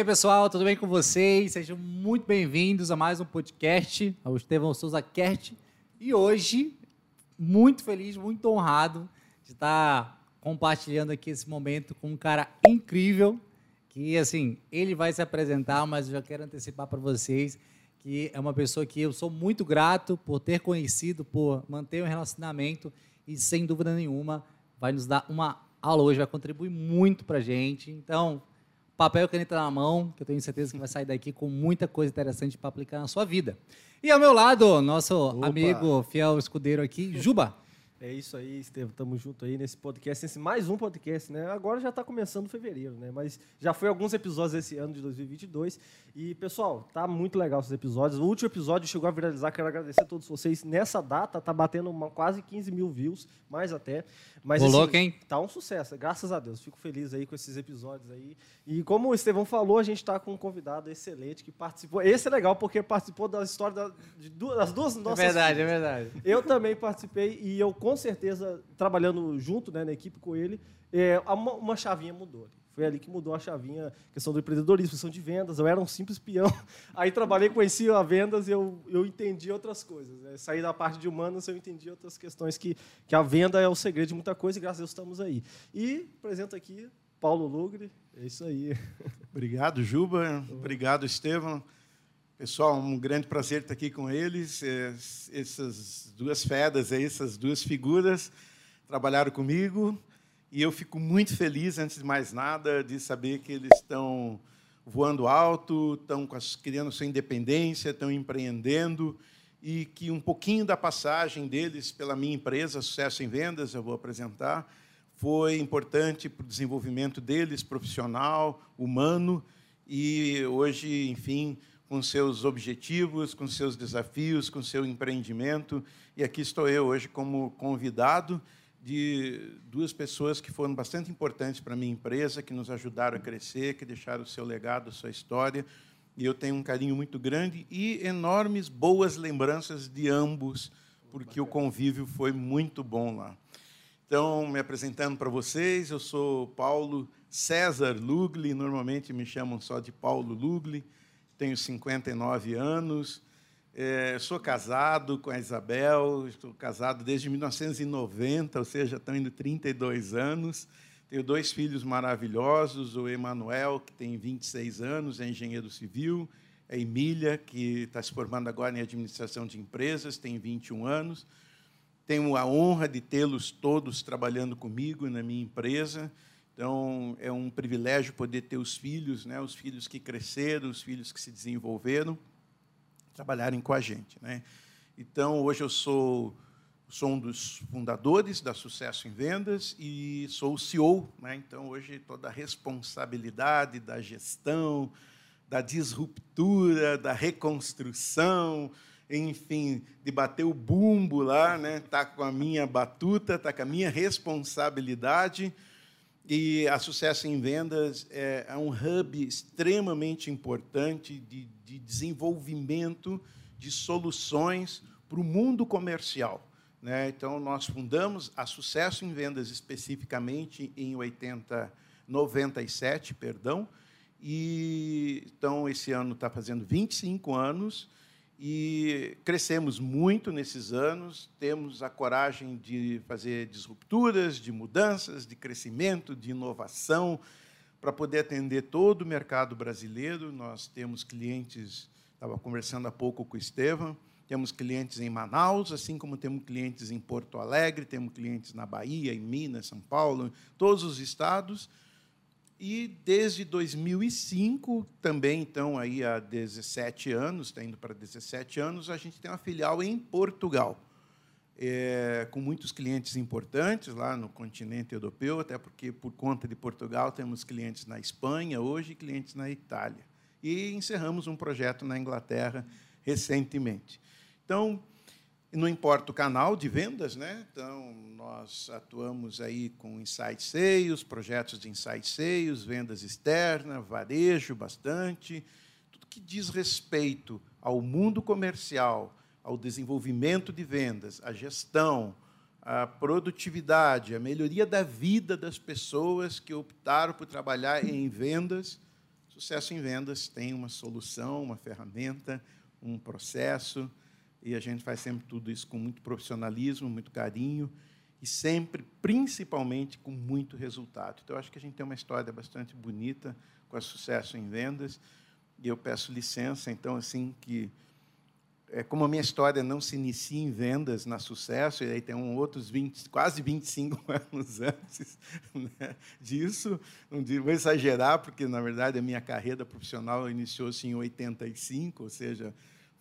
E aí, pessoal, tudo bem com vocês? Sejam muito bem-vindos a mais um podcast, ao Estevão Souza Cast. E hoje, muito feliz, muito honrado de estar compartilhando aqui esse momento com um cara incrível, que, assim, ele vai se apresentar, mas eu já quero antecipar para vocês que é uma pessoa que eu sou muito grato por ter conhecido, por manter um relacionamento e, sem dúvida nenhuma, vai nos dar uma aula hoje, vai contribuir muito para a gente. Então, papel e caneta na mão, que eu tenho certeza que vai sair daqui com muita coisa interessante para aplicar na sua vida. E ao meu lado, nosso Opa. amigo fiel escudeiro aqui, Juba. É isso aí, Estevam. Tamo junto aí nesse podcast, nesse mais um podcast, né? Agora já está começando fevereiro, né? Mas já foi alguns episódios esse ano de 2022. E, pessoal, tá muito legal esses episódios. O último episódio chegou a viralizar, quero agradecer a todos vocês. Nessa data, tá batendo uma, quase 15 mil views, mais até. Mas, Rolou assim, quem? Tá um sucesso, graças a Deus. Fico feliz aí com esses episódios aí. E como o Estevão falou, a gente está com um convidado excelente que participou. Esse é legal porque participou da história da, duas, das duas é nossas. É verdade, filhas. é verdade. Eu também participei e eu com certeza, trabalhando junto né, na equipe com ele, é, uma, uma chavinha mudou. Foi ali que mudou a chavinha, questão do empreendedorismo, questão de vendas. Eu era um simples peão. Aí trabalhei, conheci a vendas e eu, eu entendi outras coisas. Né? Saí da parte de humanas, eu entendi outras questões que, que a venda é o segredo de muita coisa e graças a Deus estamos aí. E apresento aqui Paulo Lugre. É isso aí. Obrigado, Juba. Obrigado, Estevam. Pessoal, um grande prazer estar aqui com eles. Essas duas fedas, essas duas figuras trabalharam comigo e eu fico muito feliz, antes de mais nada, de saber que eles estão voando alto, estão criando sua independência, estão empreendendo e que um pouquinho da passagem deles pela minha empresa, Sucesso em Vendas, eu vou apresentar, foi importante para o desenvolvimento deles, profissional, humano, e hoje, enfim, com seus objetivos, com seus desafios, com seu empreendimento. E aqui estou eu hoje como convidado de duas pessoas que foram bastante importantes para a minha empresa, que nos ajudaram a crescer, que deixaram o seu legado, a sua história. E eu tenho um carinho muito grande e enormes boas lembranças de ambos, porque o convívio foi muito bom lá. Então, me apresentando para vocês, eu sou Paulo César Lugli, normalmente me chamam só de Paulo Lugli, tenho 59 anos, é, sou casado com a Isabel, estou casado desde 1990, ou seja, estão indo 32 anos. Tenho dois filhos maravilhosos, o Emanuel, que tem 26 anos, é engenheiro civil, a Emília, que está se formando agora em administração de empresas, tem 21 anos. Tenho a honra de tê-los todos trabalhando comigo na minha empresa. Então, é um privilégio poder ter os filhos, né, os filhos que cresceram, os filhos que se desenvolveram trabalharem com a gente. Né? Então, hoje eu sou, sou um dos fundadores da Sucesso em Vendas e sou o CEO. Né? Então, hoje, toda a responsabilidade da gestão, da disruptura, da reconstrução, enfim, de bater o bumbo lá, né? Tá com a minha batuta, tá com a minha responsabilidade. E a Sucesso em Vendas é, é um hub extremamente importante de, de desenvolvimento de soluções para o mundo comercial. Né? Então, nós fundamos a Sucesso em Vendas especificamente em 80, 97, perdão, e então esse ano está fazendo 25 anos e crescemos muito nesses anos, temos a coragem de fazer disrupturas, de mudanças, de crescimento, de inovação, para poder atender todo o mercado brasileiro. Nós temos clientes, estava conversando há pouco com o Estevam, temos clientes em Manaus, assim como temos clientes em Porto Alegre, temos clientes na Bahia, em Minas, São Paulo, todos os estados e desde 2005, também, então, aí há 17 anos, está indo para 17 anos, a gente tem uma filial em Portugal, é, com muitos clientes importantes lá no continente europeu, até porque, por conta de Portugal, temos clientes na Espanha hoje e clientes na Itália. E encerramos um projeto na Inglaterra recentemente. Então, não importa o canal de vendas, né? Então, nós atuamos aí com insight sales, projetos de insight sales, vendas externas, varejo bastante, tudo que diz respeito ao mundo comercial, ao desenvolvimento de vendas, à gestão, à produtividade, à melhoria da vida das pessoas que optaram por trabalhar em vendas. Sucesso em vendas tem uma solução, uma ferramenta, um processo, e a gente faz sempre tudo isso com muito profissionalismo, muito carinho e sempre, principalmente, com muito resultado. Então, acho que a gente tem uma história bastante bonita com sucesso em vendas, e eu peço licença, então, assim, que é, como a minha história não se inicia em vendas na sucesso, e aí tem um outros 20, quase 25 anos antes né, disso, não vou exagerar, porque, na verdade, a minha carreira profissional iniciou-se em 85, ou seja,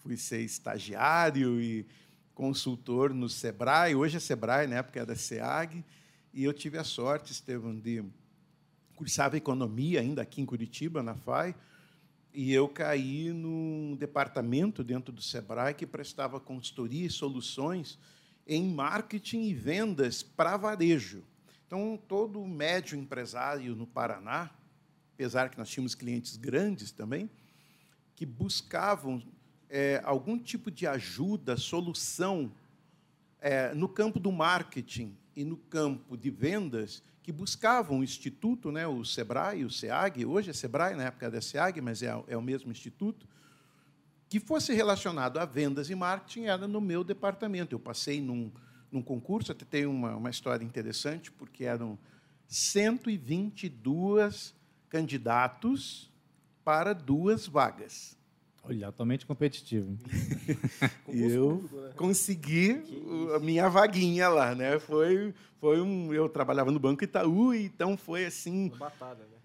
fui ser estagiário e consultor no Sebrae, hoje é Sebrae, na época era SEAG, e eu tive a sorte, Estevam, de cursava economia ainda aqui em Curitiba, na FAI, e eu caí num departamento dentro do Sebrae que prestava consultoria e soluções em marketing e vendas para varejo. Então, todo médio empresário no Paraná, apesar que nós tínhamos clientes grandes também, que buscavam é, algum tipo de ajuda, solução é, no campo do marketing e no campo de vendas, que buscavam o instituto, né, o SEBRAE, o SEAG, hoje é SEBRAE, na época era SEAG, mas é, é o mesmo instituto, que fosse relacionado a vendas e marketing, era no meu departamento. Eu passei num, num concurso, até tem uma, uma história interessante, porque eram 122 candidatos para duas vagas. Olha, altamente competitivo. e eu né? consegui a minha vaguinha lá, né? Foi, foi um, eu trabalhava no Banco Itaú, então foi assim. Uma batalha, né?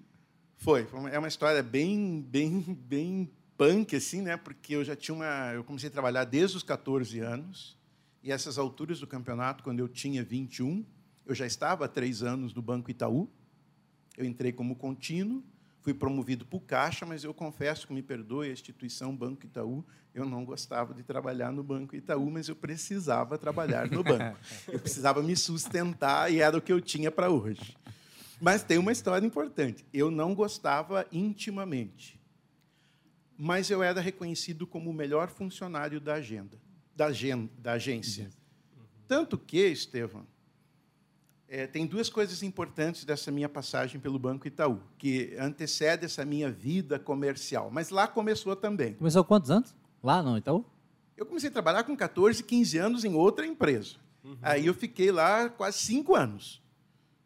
Foi, é uma história bem, bem, bem punk assim, né? Porque eu já tinha uma, eu comecei a trabalhar desde os 14 anos e essas alturas do campeonato, quando eu tinha 21, eu já estava há três anos no Banco Itaú. Eu entrei como contínuo Fui promovido para o Caixa, mas eu confesso que me perdoe a instituição Banco Itaú. Eu não gostava de trabalhar no Banco Itaú, mas eu precisava trabalhar no banco. Eu precisava me sustentar e era o que eu tinha para hoje. Mas tem uma história importante. Eu não gostava intimamente, mas eu era reconhecido como o melhor funcionário da agenda, da, agenda, da agência. Tanto que, Estevam, é, tem duas coisas importantes dessa minha passagem pelo Banco Itaú, que antecede essa minha vida comercial. Mas lá começou também. Começou há quantos anos? Lá no Itaú? Eu comecei a trabalhar com 14, 15 anos em outra empresa. Uhum. Aí eu fiquei lá quase cinco anos,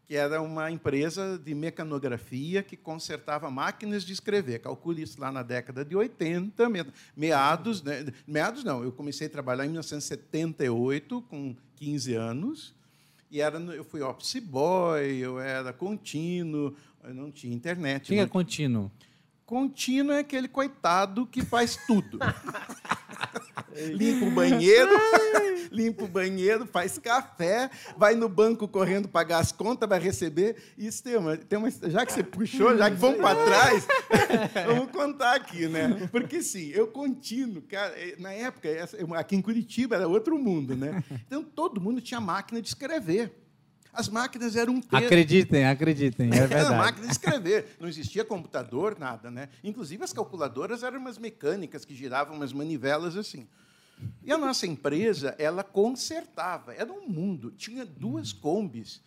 que era uma empresa de mecanografia que consertava máquinas de escrever. Calcule isso lá na década de 80, meados, né? meados não, eu comecei a trabalhar em 1978, com 15 anos, e era, eu fui office boy, eu era contínuo, eu não tinha internet. Quem é contínuo? Contínuo é aquele coitado que faz tudo. limpa o banheiro, limpa o banheiro, faz café, vai no banco correndo pagar as contas, vai receber. Isso tem uma, tem uma já que você puxou, já que vamos para trás, vamos contar aqui, né? Porque sim, eu contínuo, cara, é, na época, aqui em Curitiba era outro mundo, né? Então todo mundo tinha máquina de escrever. As máquinas eram um peso. Acreditem, acreditem, é verdade. Era máquina de escrever. Não existia computador, nada, né? Inclusive as calculadoras eram umas mecânicas que giravam umas manivelas assim. E a nossa empresa, ela consertava, era um mundo. Tinha duas combis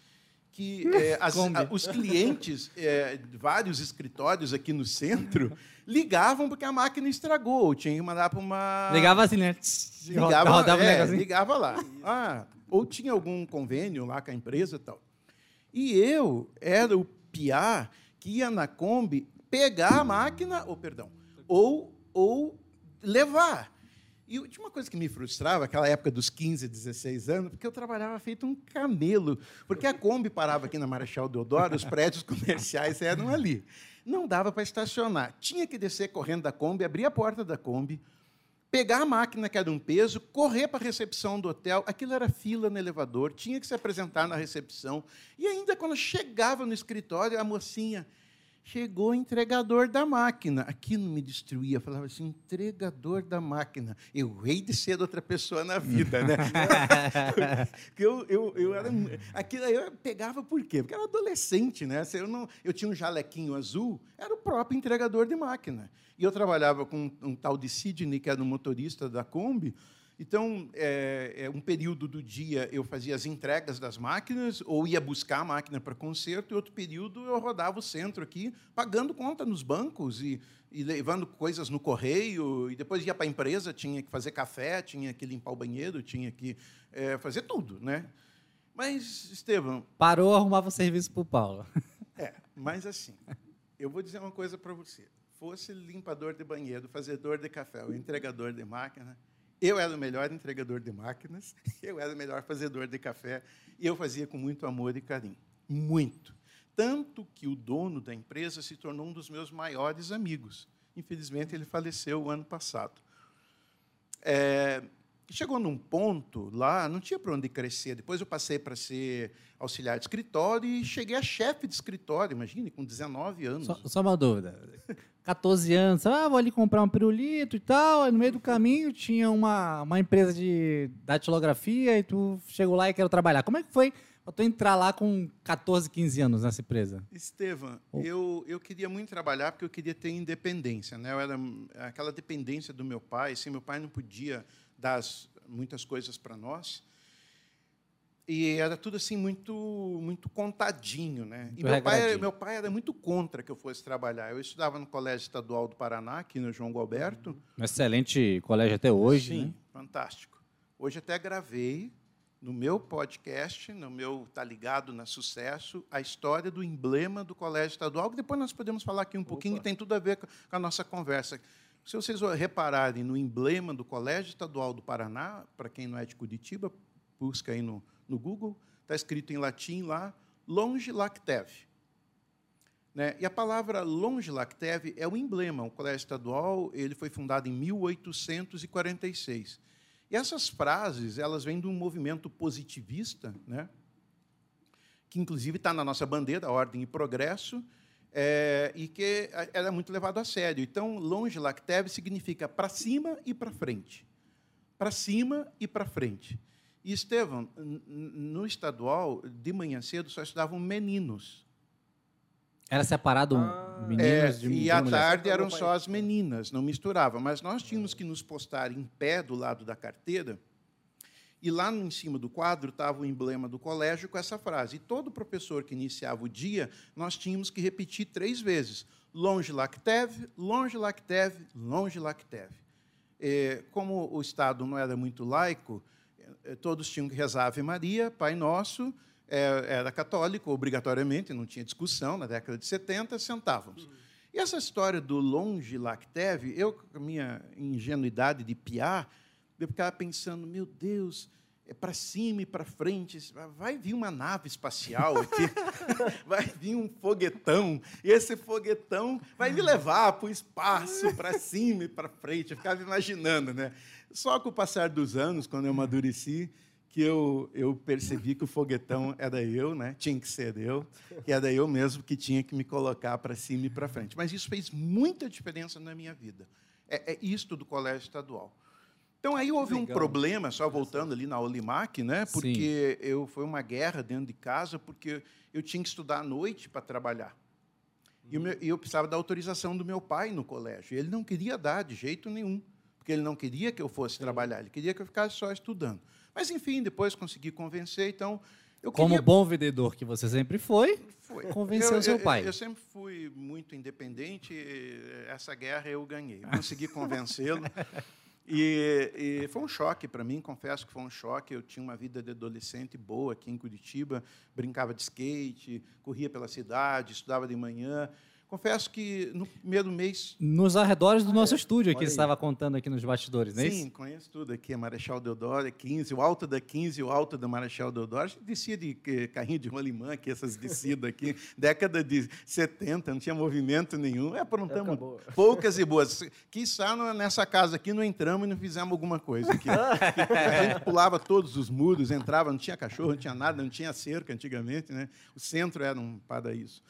que é, as, a, os clientes, é, vários escritórios aqui no centro, ligavam porque a máquina estragou. Tinha que mandar para uma. Ligava assim, né? Ligava, rodava é, ligava lá. Ah, ou tinha algum convênio lá com a empresa e tal. E eu era o piá que ia na Kombi pegar a máquina, ou perdão, ou, ou levar. E tinha uma coisa que me frustrava, aquela época dos 15, 16 anos, porque eu trabalhava feito um camelo. Porque a Kombi parava aqui na Marechal Deodoro, os prédios comerciais eram ali. Não dava para estacionar. Tinha que descer correndo da Kombi, abrir a porta da Kombi, pegar a máquina que era um peso, correr para a recepção do hotel. Aquilo era fila no elevador, tinha que se apresentar na recepção. E ainda quando chegava no escritório, a mocinha Chegou o entregador da máquina. Aquilo me destruía. Eu falava assim, entregador da máquina. Eu rei de ser outra pessoa na vida, né? Eu, eu, eu era. Aquilo eu pegava por quê? Porque eu era adolescente, né? Eu, não, eu tinha um jalequinho azul, era o próprio entregador de máquina. E eu trabalhava com um, um tal de Sidney, que era o motorista da Kombi, Então, é, é, um período do dia eu fazia as entregas das máquinas ou ia buscar a máquina para conserto, e outro período eu rodava o centro aqui, pagando conta nos bancos e, e levando coisas no correio, e depois ia para a empresa, tinha que fazer café, tinha que limpar o banheiro, tinha que é, fazer tudo. Né? Mas, Estevam. Parou, arrumava serviço para o Paulo. É, mas assim, eu vou dizer uma coisa para você. Fosse limpador de banheiro, fazedor de café ou entregador de máquina, eu era o melhor entregador de máquinas, eu era o melhor fazedor de café, e eu fazia com muito amor e carinho. Muito. Tanto que o dono da empresa se tornou um dos meus maiores amigos. Infelizmente, ele faleceu o ano passado. É, chegou num ponto lá, não tinha para onde crescer. Depois eu passei para ser auxiliar de escritório e cheguei a chefe de escritório, imagine, com 19 anos. Só, só uma dúvida. 14 anos, ah, vou ali comprar um pirulito e tal. Aí no meio do caminho tinha uma, uma empresa de datilografia e tu chegou lá e quero trabalhar. Como é que foi para tu entrar lá com 14, 15 anos nessa empresa? Estevam, oh. eu, eu queria muito trabalhar porque eu queria ter independência. Né? Eu era aquela dependência do meu pai. Assim, meu pai não podia dar muitas coisas para nós. E era tudo assim muito muito contadinho, né? E meu pai, meu pai era muito contra que eu fosse trabalhar. Eu estudava no Colégio Estadual do Paraná, aqui no João Galberto. Um excelente colégio até hoje, Sim, né? fantástico. Hoje até gravei no meu podcast, no meu Tá Ligado na Sucesso, a história do emblema do Colégio Estadual, que depois nós podemos falar aqui um Opa. pouquinho, que tem tudo a ver com a nossa conversa. Se vocês repararem no emblema do Colégio Estadual do Paraná, para quem não é de Curitiba, busca aí no, no Google, está escrito em latim lá, longe lacteve. Né? E a palavra longe lacteve é o emblema. O Colégio Estadual ele foi fundado em 1846. E essas frases elas vêm de um movimento positivista, né? que inclusive está na nossa bandeira, Ordem e Progresso, é, e que era é muito levado a sério. Então, longe lacteve significa para cima e para frente. Para cima e para frente. E, Estevam, no estadual, de manhã cedo, só estudavam meninos. Era separado ah, meninos é, de E à tarde eram só as meninas, não misturava. Mas nós tínhamos que nos postar em pé do lado da carteira, e lá em cima do quadro estava o emblema do colégio com essa frase. E todo professor que iniciava o dia, nós tínhamos que repetir três vezes: longe lacteve, longe lacteve, longe lacteve. É, como o Estado não era muito laico, é, todos tinham que rezar Ave Maria, Pai Nosso, é, era católico, obrigatoriamente, não tinha discussão, na década de 70, sentávamos. E essa história do longe lacteve, eu, com a minha ingenuidade de piar, eu ficava pensando, meu Deus, é para cima e para frente, vai vir uma nave espacial aqui, vai vir um foguetão, e esse foguetão vai me levar para o espaço, para cima e para frente. Eu ficava imaginando, né? Só com o passar dos anos, quando eu amadureci, que eu, eu percebi que o foguetão era eu, né? tinha que ser eu, que era eu mesmo que tinha que me colocar para cima e para frente. Mas isso fez muita diferença na minha vida. É, é isto do colégio estadual. Então aí houve Legal. um problema, só voltando ali na Olimac, né? Porque Sim. eu foi uma guerra dentro de casa, porque eu tinha que estudar à noite para trabalhar. E eu, eu precisava da autorização do meu pai no colégio. Ele não queria dar de jeito nenhum, porque ele não queria que eu fosse Sim. trabalhar, ele queria que eu ficasse só estudando. Mas, enfim, depois consegui convencer, então... Eu Como queria... bom vendedor que você sempre foi, foi. convenceu eu, seu pai. Eu, eu, sempre fui muito independente, essa guerra eu ganhei. Consegui convencê-lo. E, e, foi um choque para mim, confesso que foi um choque. Eu tinha uma vida de adolescente boa aqui em Curitiba, brincava de skate, corria pela cidade, estudava de manhã. Confesso que no primeiro mês. Nos arredores do ah, nosso é. estúdio, que você estava contando aqui nos bastidores, não é Sim, conheço tudo aqui. A Marechal Deodoro, 15, o alto da 15, o alto da Marechal Deodoro. A gente descia de carrinho de rolimã, aqui, essas descidas aqui. década de 70, não tinha movimento nenhum. É, aprontamos poucas e boas. Quiçá nessa casa aqui não entramos e não fizemos alguma coisa aqui. a gente pulava todos os muros, entrava, não tinha cachorro, não tinha nada, não tinha cerca antigamente. Né? O centro era um paraíso.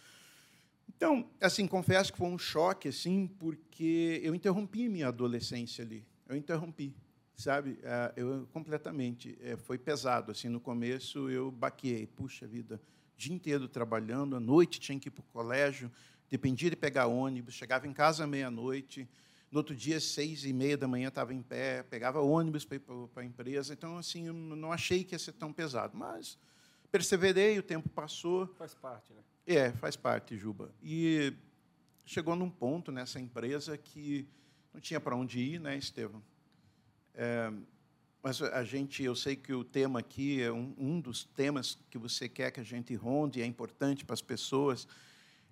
Então, assim, confesso que foi um choque, assim, porque eu interrompi minha adolescência ali. Eu interrompi, sabe? É, eu completamente. É, foi pesado, assim. No começo eu baqueei, puxa vida, dia inteiro trabalhando, à noite tinha que ir para o colégio, dependia de pegar ônibus, chegava em casa meia-noite, No outro dia, seis e meia da manhã, estava em pé, pegava ônibus para ir para a empresa. Então, assim, não achei que ia ser tão pesado. Mas perseverei, o tempo passou. Faz parte, né? É, faz parte, Juba. E chegou num ponto nessa empresa que não tinha para onde ir, né, Estevam? É, mas a gente, eu sei que o tema aqui é um, um, dos temas que você quer que a gente ronde, é importante para as pessoas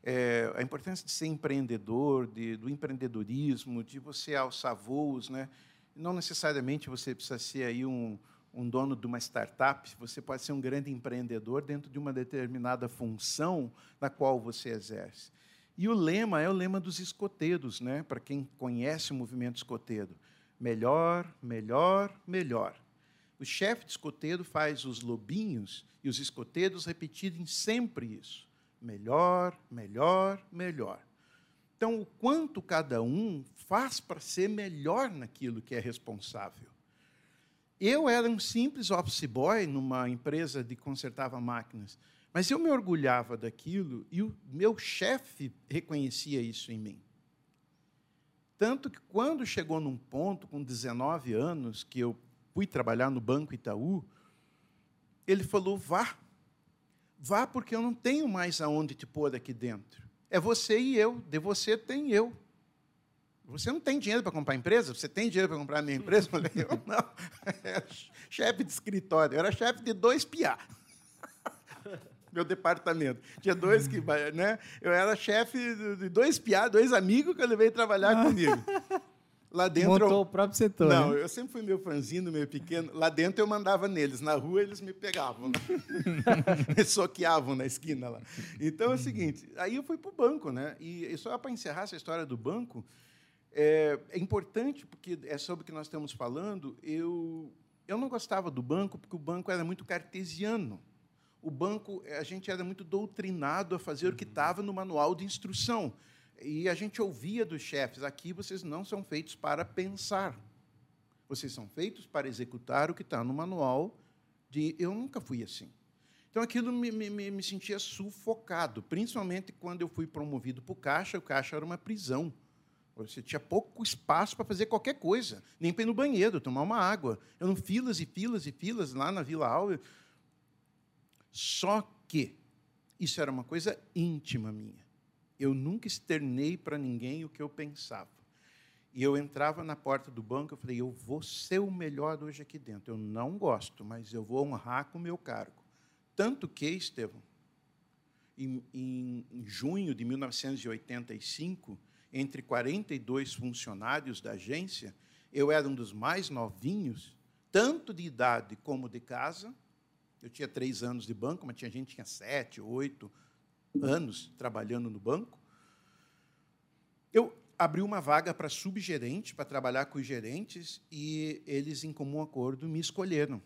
é, a importância de ser empreendedor, de, do empreendedorismo, de você alçar voos, né? Não necessariamente você precisa ser aí um, um dono de uma startup, você pode ser um grande empreendedor dentro de uma determinada função na qual você exerce. E o lema é o lema dos escoteiros, né? Para quem conhece o movimento escoteiro, melhor, melhor, melhor. O chefe de escoteiro faz os lobinhos e os escoteiros repetirem sempre isso melhor, melhor, melhor. Então, o quanto cada um faz para ser melhor naquilo que é responsável. Eu era um simples office boy numa empresa de consertava máquinas, mas eu me orgulhava daquilo e o meu chefe reconhecia isso em mim. Tanto que quando chegou num ponto, com 19 anos, que eu fui trabalhar no Banco Itaú, ele falou: vá, Vá porque eu não tenho mais aonde te pôr aqui dentro. É você e eu. De você tem eu. Você não tem dinheiro para comprar empresa? Você tem dinheiro para comprar a minha empresa? Eu falei, eu não. Era chefe de escritório. Eu era chefe de dois piá. Meu departamento. Tinha dois que. Né? Eu era chefe de dois piá, dois amigos que eu levei trabalhar comigo. Lá dentro. Montou eu... o próprio setor. Não, né? eu sempre fui meio franzino, meio pequeno. Lá dentro eu mandava neles. Na rua eles me pegavam. me soqueavam na esquina lá. Então é o seguinte: aí eu fui para o banco, né? E só para encerrar essa história do banco, é, é, importante, porque é sobre o que nós estamos falando. Eu, eu não gostava do banco, porque o banco era muito cartesiano. O banco, a gente era muito doutrinado a fazer o que estava no manual de instrução. E a gente ouvia dos chefes: aqui vocês não são feitos para pensar. Vocês são feitos para executar o que está no manual de. Eu nunca fui assim. Então aquilo me, me, me sentia sufocado, principalmente quando eu fui promovido para o caixa. O caixa era uma prisão. Você tinha pouco espaço para fazer qualquer coisa, nem para ir no banheiro, tomar uma água. Não filas e filas e filas lá na Vila Áurea. Só que isso era uma coisa íntima minha eu nunca externei para ninguém o que eu pensava. E eu entrava na porta do banco, eu falei, eu vou ser o melhor hoje aqui dentro. Eu não gosto, mas eu vou honrar com o meu cargo. Tanto que, Estevão, em, em junho de 1985, entre 42 funcionários da agência, eu era um dos mais novinhos, tanto de idade como de casa. Eu tinha três anos de banco, mas tinha gente que tinha sete, oito, anos trabalhando no banco. Eu abri uma vaga para subgerente, para trabalhar com os gerentes, e eles, em comum acordo, me escolheram.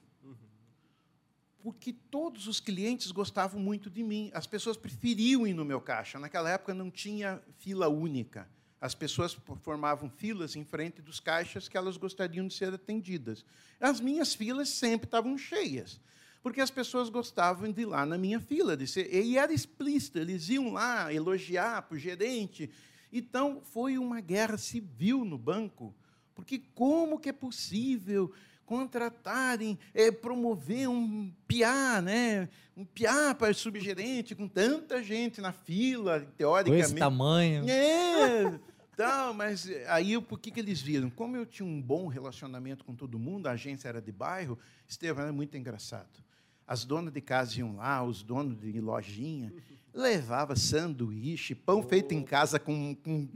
Porque todos os clientes gostavam muito de mim. As pessoas preferiam ir no meu caixa. Naquela época não tinha fila única. As pessoas formavam filas em frente dos caixas que elas gostariam de ser atendidas. As minhas filas sempre estavam cheias porque as pessoas gostavam de ir lá na minha fila. De ser, e era explícito, eles iam lá elogiar para o gerente. Então, foi uma guerra civil no banco, porque como que é possível contratarem, é, promover um piá, né? um piá para subgerente, com tanta gente na fila, teoricamente. Com esse tamanho. É, Então, mas aí por que, que eles viram? Como eu tinha um bom relacionamento com todo mundo, a agência era de bairro, Estevão era muito engraçado. As donas de casa iam lá, os donos de lojinha, levava sanduíche, pão oh. feito em casa com, com,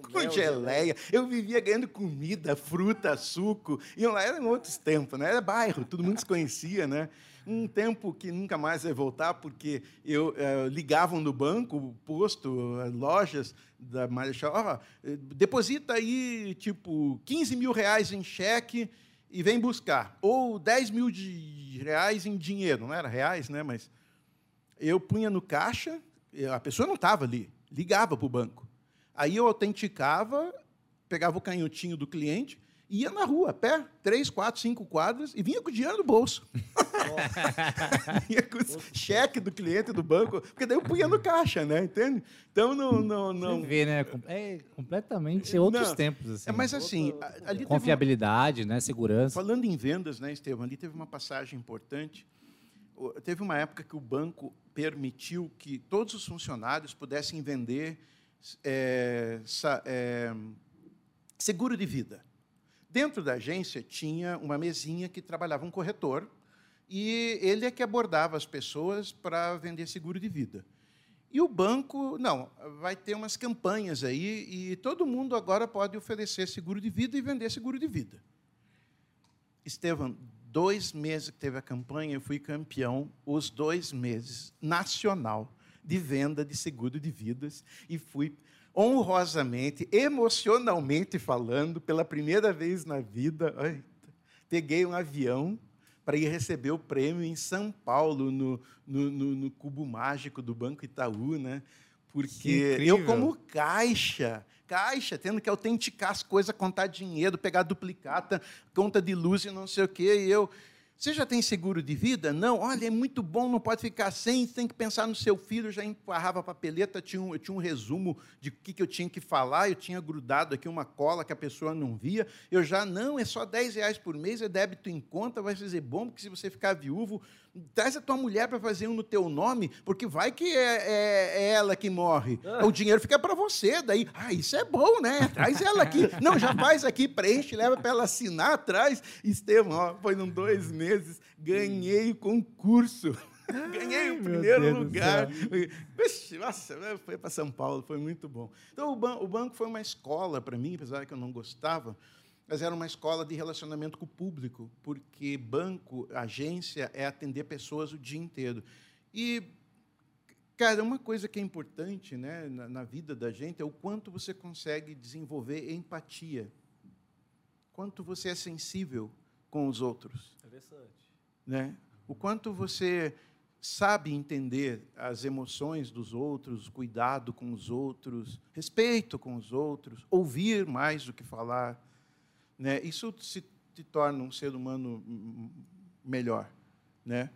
com geleia. Eu vivia ganhando comida, fruta, suco. Iam lá, eram outros tempos, né? Era bairro, todo mundo se conhecia, né? Um tempo que nunca mais vai voltar, porque eu eh, ligavam no banco, posto, lojas da Marechal, oh, deposita aí, tipo, 15 mil reais em cheque e vem buscar. Ou 10 mil de reais em dinheiro, não era reais, né? Mas eu punha no caixa, a pessoa não estava ali, ligava para o banco. Aí eu autenticava, pegava o canhotinho do cliente, ia na rua, a pé, três, quatro, cinco quadras, e vinha com o dinheiro no bolso. Ia com o cheque do cliente do banco, porque daí eu punha no caixa, né? Entende? Então não. não, não... Você vê, né? É completamente outros Não, tempos. Assim. É, mas assim, ali teve uma- Confiabilidade, né? Segurança. Falando em vendas, né, Estevam, ali teve uma passagem importante. Teve uma época que o banco permitiu que todos os funcionários pudessem vender é, é, seguro de vida. Dentro da agência tinha uma mesinha que trabalhava um corretor e ele é que abordava as pessoas para vender seguro de vida. E o banco, não, vai ter umas campanhas aí e todo mundo agora pode oferecer seguro de vida e vender seguro de vida. Estevam, dois meses que teve a campanha, eu fui campeão, os dois meses, nacional, de venda de seguro de vidas, e fui honrosamente, emocionalmente falando, pela primeira vez na vida, ai, peguei um avião para ir receber o prêmio em São Paulo, no, no, no- no Cubo Mágico do Banco Itaú, né? Porque eu, como caixa, caixa, tendo que autenticar as coisas, contar dinheiro, pegar duplicata, conta de luz e não sei o quê, e eu. Você já tem seguro de vida? Não. Olha, é muito bom, não pode ficar sem, tem que pensar no seu filho. Eu já emparrava a papeleta, tinha um, eu tinha um resumo de o que, que eu tinha que falar, eu tinha grudado aqui uma cola que a pessoa não via. Eu já, não, é só 10 reais por mês, é débito em conta, vai fazer bom, porque se você ficar viúvo, traz a tua mulher para fazer um no teu nome, porque vai que é, é- é ela que morre. O dinheiro fica para você, daí, ah, isso é bom, né? Traz ela aqui. Não, já faz aqui, preenche, leva para ela assinar atrás. Estevão, ó, foi em dois meses, ganhei o concurso. Ganhei o primeiro lugar. Vixe, Nossa, foi para São Paulo, foi muito bom. Então, o, ban- o banco foi uma escola para mim, apesar que eu não gostava, mas era uma escola de relacionamento com o público, porque banco, agência, é atender pessoas o dia inteiro. E, cara, uma coisa que é importante né, na, na vida da gente é o quanto você consegue desenvolver empatia, quanto você é sensível com os outros Interessante. né? O quanto você sabe entender as emoções dos outros, cuidado com os outros, respeito com os outros, ouvir mais do que falar, né? Isso se te torna um ser humano hum, melhor, né?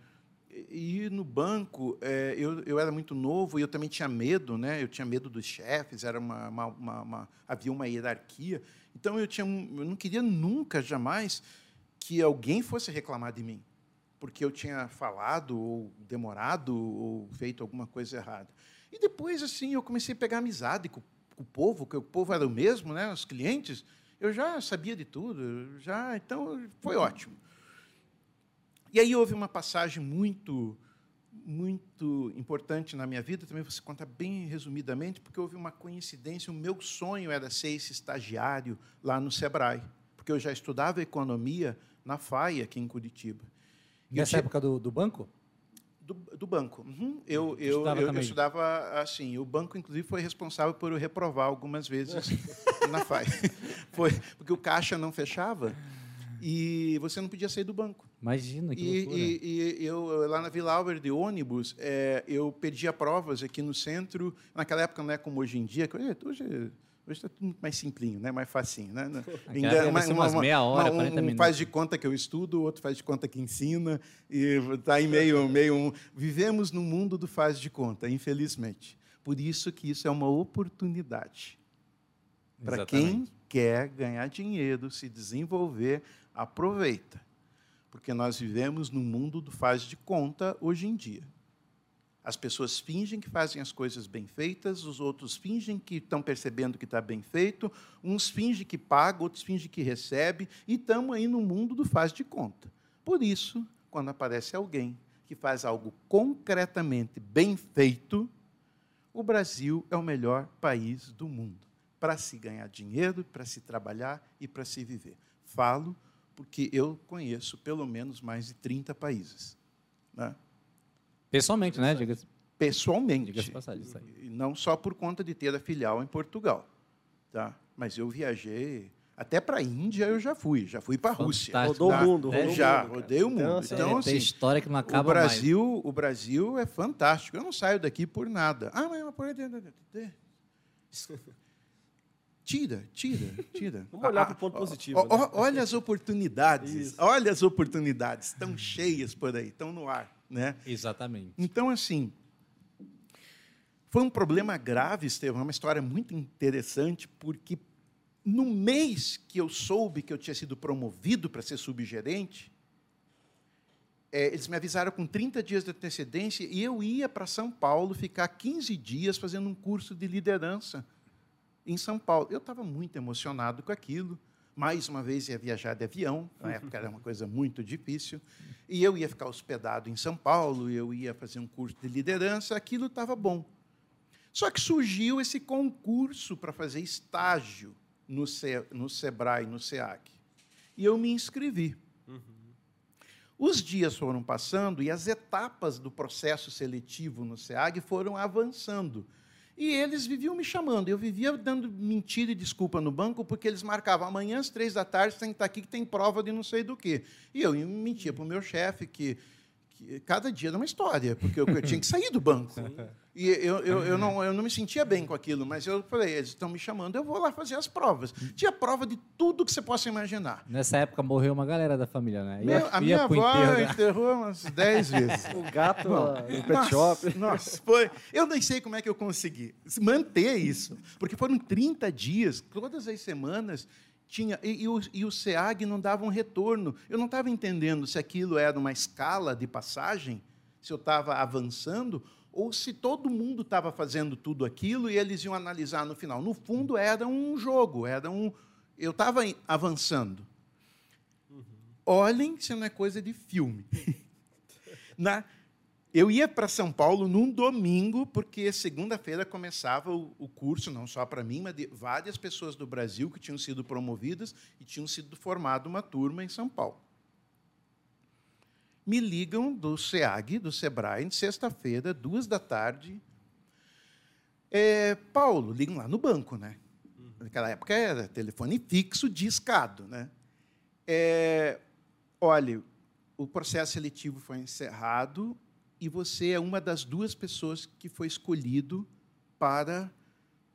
E no banco, é, eu, eu era muito novo e eu também tinha medo, né? Eu tinha medo dos chefes, era uma, uma, uma- uma- havia uma hierarquia. Então eu tinha, eu não queria nunca, jamais, que alguém fosse reclamar de mim, porque eu tinha falado ou demorado ou feito alguma coisa errada. E depois, assim, eu comecei a pegar amizade com, com o povo, que o povo era o mesmo, né? Os clientes. Eu já sabia de tudo, já, então foi ótimo. E aí houve uma passagem muito muito importante na minha vida, também você conta bem resumidamente, porque houve uma coincidência, o meu sonho era ser esse estagiário lá no Sebrae, porque eu já estudava economia na FAI aqui em Curitiba. E Nessa tinha- época do, do banco? Do, do banco. Uhum. Eu, eu, Estudava eu, eu estudava assim. O banco, inclusive, foi responsável por eu reprovar algumas vezes na FAI. Foi porque o caixa não fechava e você não podia sair do banco. Imagina, que E, e- e eu, lá na Vila Álvaro de ônibus, é, eu perdia provas aqui no centro. Naquela época não é como hoje em dia. que, eh, Hoje hoje está tudo muito mais simplinho, né? mais facinho. Né? Deve ser umas meia hora, um, 40 um minutos. faz de conta que eu estudo, o outro faz de conta que ensina. E está aí meio... meio um- Vivemos no mundo do faz de conta, infelizmente. Por isso que isso é uma oportunidade. Para quem quer ganhar dinheiro, se desenvolver, aproveita. Porque nós vivemos num mundo do faz de conta hoje em dia. As pessoas fingem que fazem as coisas bem feitas, os outros fingem que estão percebendo que está bem feito, uns fingem que pagam, outros fingem que recebem, e estamos aí no mundo do faz de conta. Por isso, quando aparece alguém que faz algo concretamente bem feito, o Brasil é o melhor país do mundo para se ganhar dinheiro, para se trabalhar e para se viver. Falo porque eu conheço pelo menos mais de 30 países. Né? Pessoalmente, né? Diga-se Pessoalmente. diga-se de passagem. Isso aí. E não só por conta de ter a filial em Portugal. Tá? Mas eu viajei. Até para a Índia eu já fui. Já fui para a Rússia. Rodou tá? o mundo, É, rodou o já, mundo, rodei o mundo. Então, assim, Então, É, assim, tem história que não acaba o Brasil, o Brasil é fantástico. Eu não saio daqui por nada. Ah, mas por Tira, tira, tira. Vamos olhar Ah, ponto ah, positivo, ó, né? ó, Olha as oportunidades, Isso. olha as oportunidades, estão cheias por aí, estão no ar, né? Exatamente. Então, assim, foi um problema grave, Estevão, é uma história muito interessante, porque no mês que eu soube que eu tinha sido promovido para ser subgerente, é, eles me avisaram com 30 dias de antecedência e eu ia para São Paulo ficar 15 dias fazendo um curso de liderança em São Paulo. Eu estava muito emocionado com aquilo. Mais uma vez ia viajar de avião, na época era uma coisa muito difícil. E eu ia ficar hospedado em São Paulo, eu ia fazer um curso de liderança, aquilo estava bom. Só que surgiu esse concurso para fazer estágio no, no Sebrae, no SEAC. E eu me inscrevi. Os dias foram passando e as etapas do processo seletivo no SEAG foram avançando. E eles viviam me chamando. Eu vivia dando mentira e desculpa no banco, porque eles marcavam amanhã às três da tarde, tem que estar aqui que tem prova de não sei do quê. E eu mentia para o meu chefe que, que cada dia era uma história, porque eu, eu tinha que sair do banco. E eu, eu, eu, não, eu não me sentia bem com aquilo, mas eu falei, eles estão me chamando, eu vou lá fazer as provas. Tinha prova de tudo que você possa imaginar. Nessa época morreu uma galera da família, né? Meu, a minha avó enterro, enterrou umas 10 vezes. O gato lá no pet Nossa, shop. Nossa, foi. Eu nem sei como é que eu consegui manter isso. Porque foram 30 dias, todas as semanas, tinha. E, e o, e o SEAG não dava um retorno. Eu não estava entendendo se aquilo era uma escala de passagem, se eu estava avançando, ou se todo mundo estava fazendo tudo aquilo e eles iam analisar no final. No fundo, era um jogo, era um. Eu estava avançando. Olhem se não é coisa de filme. Na, eu ia para São Paulo num domingo, porque segunda-feira começava o, curso, não só para mim, mas de várias pessoas do Brasil que tinham sido promovidas e tinham sido formado uma turma em São Paulo. Me ligam do SEAG, do Sebrae, sexta-feira, duas da tarde. É, Paulo, ligam lá no banco, né? Naquela época era telefone fixo, discado, né? É, olha, o processo seletivo foi encerrado e você é uma das duas pessoas que foi escolhido para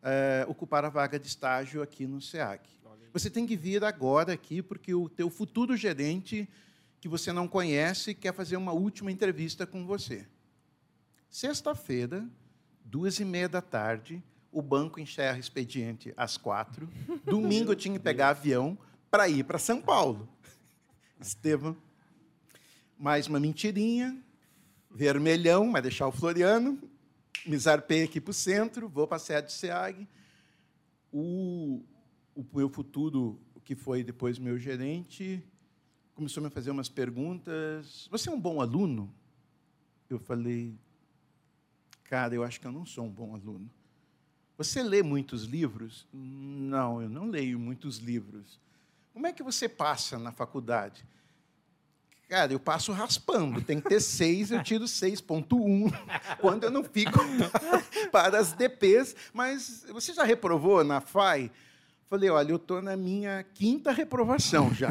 é, ocupar a vaga de estágio aqui no SEAC. Você tem que vir agora aqui, porque o teu futuro gerente, que você não conhece, quer fazer uma última entrevista com você. Sexta-feira, duas e meia da tarde, o banco encerra o expediente às quatro. Domingo eu tinha que pegar avião para ir para São Paulo. Estevam, mais uma mentirinha, vermelhão, vai deixar o Floriano, me zarpei aqui para o centro, vou para a sede do SEAG. O, o meu futuro, que foi depois meu gerente, começou a me fazer umas perguntas. Você é um bom aluno? Eu falei, cara, eu acho que eu não sou um bom aluno. Você lê muitos livros? Não, eu não leio muitos livros. Como é que você passa na faculdade? Cara, eu passo raspando. Tem que ter seis, eu tiro 6.1 quando eu não fico para as DPs. Mas você já reprovou na FAI? Falei, olha, eu estou na minha quinta reprovação já.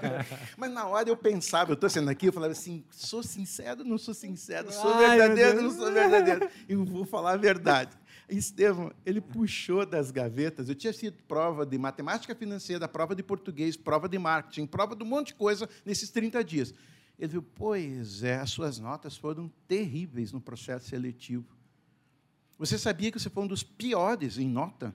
Mas na hora eu pensava, eu estou sendo aqui, eu falava assim, sou sincero, não sou sincero, sou Ai, verdadeiro, não sou verdadeiro. Eu vou falar a verdade. Estevão, ele puxou das gavetas. Eu tinha sido prova de matemática financeira, prova de português, prova de marketing, prova de um monte de coisa nesses 30 dias. Ele viu, pois é, as suas notas foram terríveis no processo seletivo. Você sabia que você foi um dos piores em nota?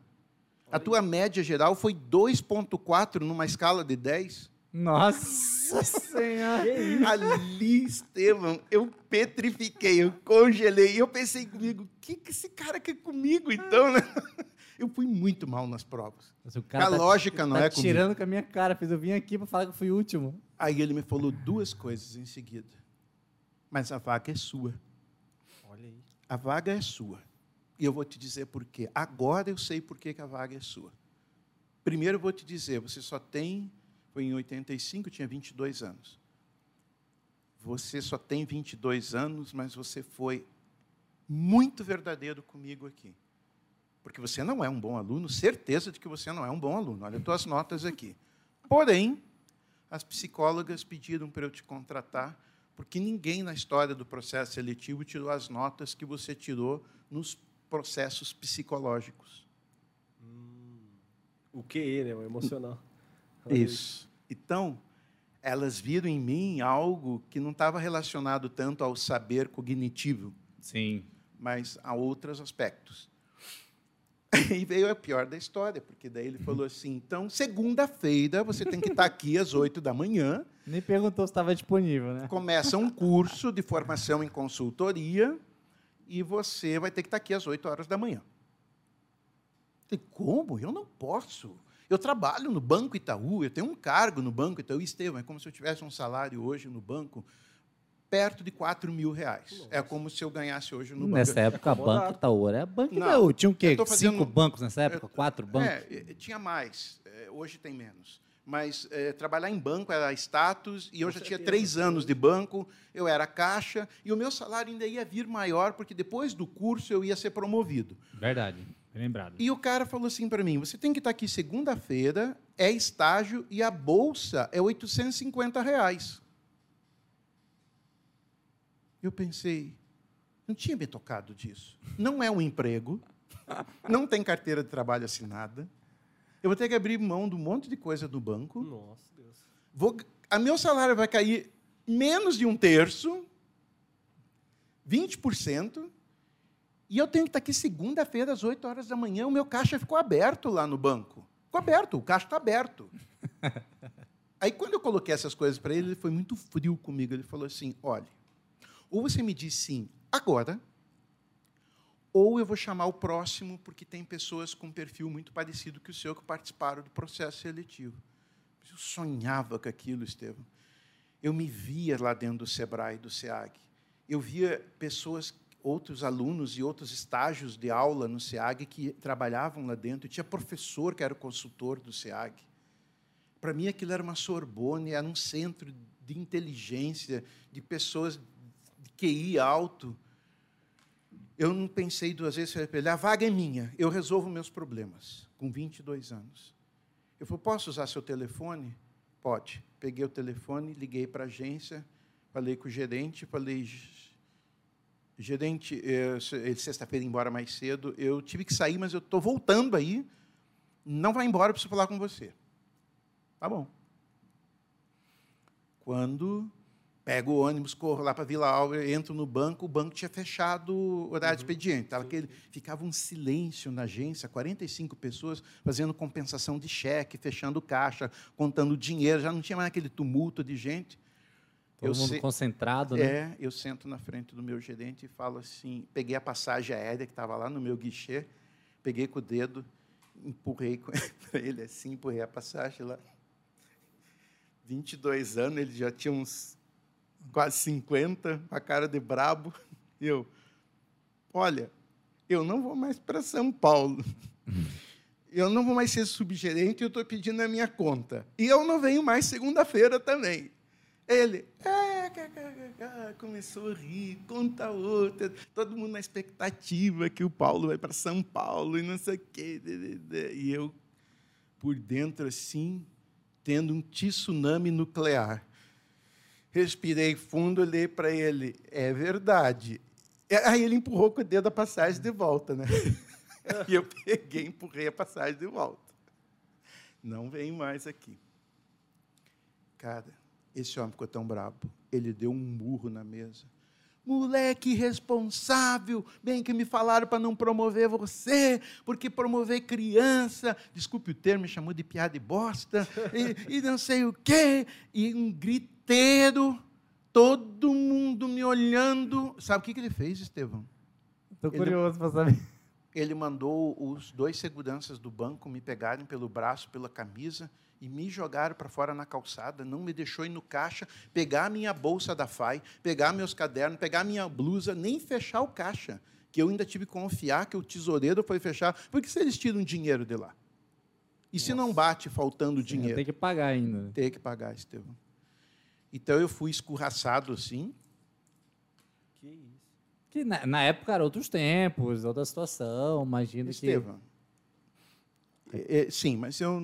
A tua média geral foi 2,4 numa escala de 10. Nossa Senhora! Ali, Estevam, eu petrifiquei, eu congelei. E eu pensei comigo, o que, que esse cara quer comigo, então? Né? Eu fui muito mal nas provas. Mas o A lógica não tá é comigo. tirando com a minha cara. Fez eu vim aqui para falar que eu fui o último. Aí ele me falou duas coisas em seguida. Mas a vaga é sua. Olha aí. A vaga é sua. E eu vou te dizer por quê. Agora eu sei por que a vaga é sua. Primeiro eu vou te dizer, você só tem, foi em 85, tinha 22 anos. Você só tem 22 anos, mas você foi muito verdadeiro comigo aqui. Porque você não é um bom aluno, certeza de que você não é um bom aluno. Olha as tuas notas aqui. Porém, as psicólogas pediram para eu te contratar, porque ninguém na história do processo seletivo tirou as notas que você tirou nos processos psicológicos. O QE, né? O emocional. Isso. Então, elas viram em mim algo que não estava relacionado tanto ao saber cognitivo, Sim. mas a outros aspectos. E veio a pior da história, porque daí ele falou assim: então, segunda-feira, você tem que estar aqui às oito da manhã. Nem perguntou se estava disponível, né? Começa um curso de formação em consultoria e você vai ter que estar aqui às oito horas da manhã. Eu falei, como? Eu não posso. Eu trabalho no Banco Itaú, eu tenho um cargo no Banco Itaú. Estevam, é como se eu tivesse um salário hoje no banco perto de 4 mil reais. É como se eu ganhasse hoje no Nessa banco. época, acomodado. Banco Itaú era Banco Não, Itaú. Tinha o eu quê? fazendo- Cinco bancos nessa época? Quatro bancos? É, tinha mais. Eh, Hoje tem menos. Mas eh, trabalhar em banco era status, e eu Com já tinha três anos de banco, eu era caixa, e o meu salário ainda ia vir maior, porque depois do curso eu ia ser promovido. Verdade. Lembrado. E o cara falou assim para mim: você tem que estar aqui segunda-feira, é estágio, e a bolsa é 850 reais. Eu pensei, não tinha me tocado disso. Não é um emprego, não tem carteira de trabalho assinada. Eu vou ter que abrir mão de um monte de coisa do banco. Nossa, Deus. Vou, a meu salário vai cair menos de um terço, 20%, e eu tenho que estar aqui segunda-feira, às 8 horas da manhã. O meu caixa ficou aberto lá no banco. Ficou aberto, o caixa está aberto. Aí, quando eu coloquei essas coisas para ele, ele foi muito frio comigo. Ele falou assim: olha, ou você me diz sim agora, ou eu vou chamar o próximo, porque tem pessoas com um perfil muito parecido que o seu que participaram do processo seletivo. Eu sonhava com aquilo, Estevam. Eu me via lá dentro do Sebrae, do SEAG. Eu via pessoas, outros alunos e outros estágios de aula no SEAG que trabalhavam lá dentro. Tinha professor que era consultor do SEAG. Para mim, aquilo era uma Sorbonne, era um centro de inteligência, de pessoas de QI alto. Eu não pensei duas vezes, falei a vaga é minha, eu resolvo meus problemas, com 22 anos. Eu falei, posso usar seu telefone? Pode. Peguei o telefone, liguei para a agência, falei com o gerente, falei, "G- gerente, eh, ele sexta-feira embora mais cedo, eu tive que sair, mas eu estou voltando aí, não vai embora, eu preciso falar com você. Tá bom. Quando pego o ônibus, corro lá para Vila Álvaro, entro no banco, o banco tinha fechado o horário de expediente. Tava aquele, ficava um silêncio na agência, 45 pessoas fazendo compensação de cheque, fechando caixa, contando dinheiro, já não tinha mais aquele tumulto de gente. Todo eu mundo sei- concentrado, né? É, eu sento na frente do meu gerente e falo assim, peguei a passagem aérea que estava lá no meu guichê, peguei com o dedo, empurrei para ele assim, empurrei a passagem lá. 22 anos, ele já tinha uns quase 50, com a cara de brabo. E eu, olha, eu não vou mais para São Paulo. Eu não vou mais ser subgerente, eu estou pedindo a minha conta. E eu não venho mais segunda-feira também. Ele, "Ah, cá, cá, cá, cá", começou a rir, conta outra, todo mundo na expectativa que o Paulo vai para São Paulo e não sei o quê. E eu, por dentro, assim, tendo um tsunami nuclear. Respirei fundo, olhei para ele, é verdade. Aí ele empurrou com o dedo a passagem de volta, né? E eu peguei, empurrei a passagem de volta. Não vem mais aqui. Cara, esse homem ficou tão brabo. Ele deu um murro na mesa. Moleque irresponsável, bem que me falaram para não promover você, porque promover criança, desculpe o termo, me chamou de piada e bosta, e, e não sei o quê, e um griteiro, todo mundo me olhando. Sabe o que, que ele fez, Estevão? Ele- curioso para saber. Ele mandou os dois seguranças do banco me pegarem pelo braço, pela camisa e me jogaram para fora na calçada, não me deixou ir no caixa, pegar a minha bolsa da FAI, pegar meus cadernos, pegar a minha blusa, nem fechar o caixa, que eu ainda tive que confiar que o tesoureiro foi fechar, porque se eles tiram dinheiro de lá? E se não bate faltando dinheiro? Tem que pagar ainda. Tem que pagar, Estevão. Então eu fui escorraçado assim, Que isso. Que na, na época eram outros tempos, outra situação. Imagino que. Estevam, É, é, sim, mas eu.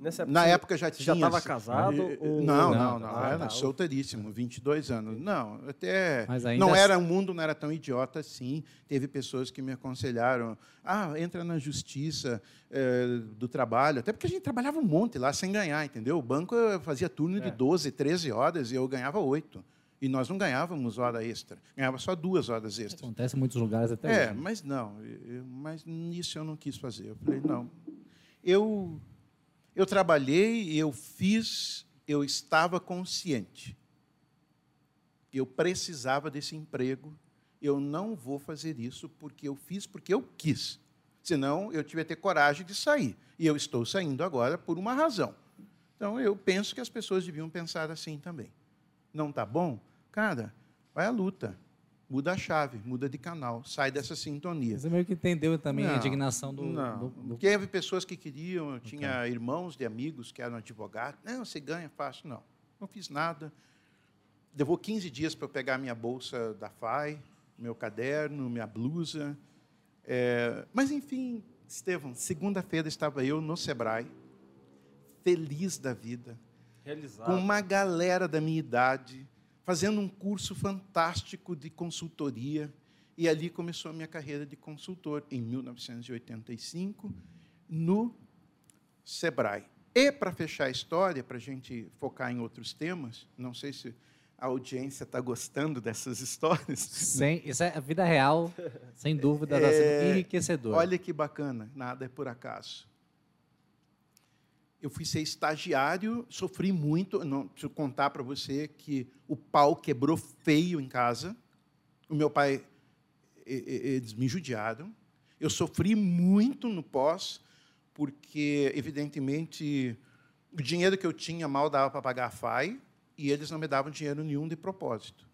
Nessa na época já tinha. já estava casado? ou... Não, Não, não, não. ah, era tá. solteiríssimo, 22 anos. Não, até. Mas ainda não assim- era, o mundo não era tão idiota assim. Teve pessoas que me aconselharam: ah, entra na justiça eh, do trabalho. Até porque a gente trabalhava um monte lá sem ganhar, entendeu? O banco fazia turno de É. 12, 13 horas e eu ganhava 8. E nós não ganhávamos hora extra. Ganhava só duas horas extras. Acontece em muitos lugares até É, hoje. né? mas não, eu- mas nisso eu não quis fazer. Eu falei, não. Eu, eu trabalhei, eu fiz, eu estava consciente. Eu precisava desse emprego. Eu não vou fazer isso porque eu fiz, porque eu quis. Senão, eu tive ter coragem de sair. E eu estou saindo agora por uma razão. Então, eu penso que as pessoas deviam pensar assim também. Não está bom? Cara, vai à luta. Muda a chave, muda de canal, sai dessa sintonia. Você meio que entendeu também a Não, indignação do. Não, do- do- Teve pessoas que queriam, eu tinha irmãos de amigos que eram advogados. Não, você ganha fácil. Não, não fiz nada. Levou 15 dias para eu pegar minha bolsa da FAI, meu caderno, minha blusa. É, mas, enfim, Estevão, segunda-feira estava eu no Sebrae, feliz da vida, Realizado. com uma galera da minha idade, fazendo um curso fantástico de consultoria. E ali começou a minha carreira de consultor, em 1985, no Sebrae. E, para fechar a história, para a gente focar em outros temas, não sei se a audiência está gostando dessas histórias. Sem, isso é a vida real, sem dúvida, está sendo É, enriquecedor. Olha que bacana, nada é por acaso. Eu fui ser estagiário, sofri muito. Não preciso contar para você que o pau quebrou feio em casa. O meu pai, eles me judiaram. Eu sofri muito no pós, porque, evidentemente, o dinheiro que eu tinha mal dava para pagar a FAI e eles não me davam dinheiro nenhum de propósito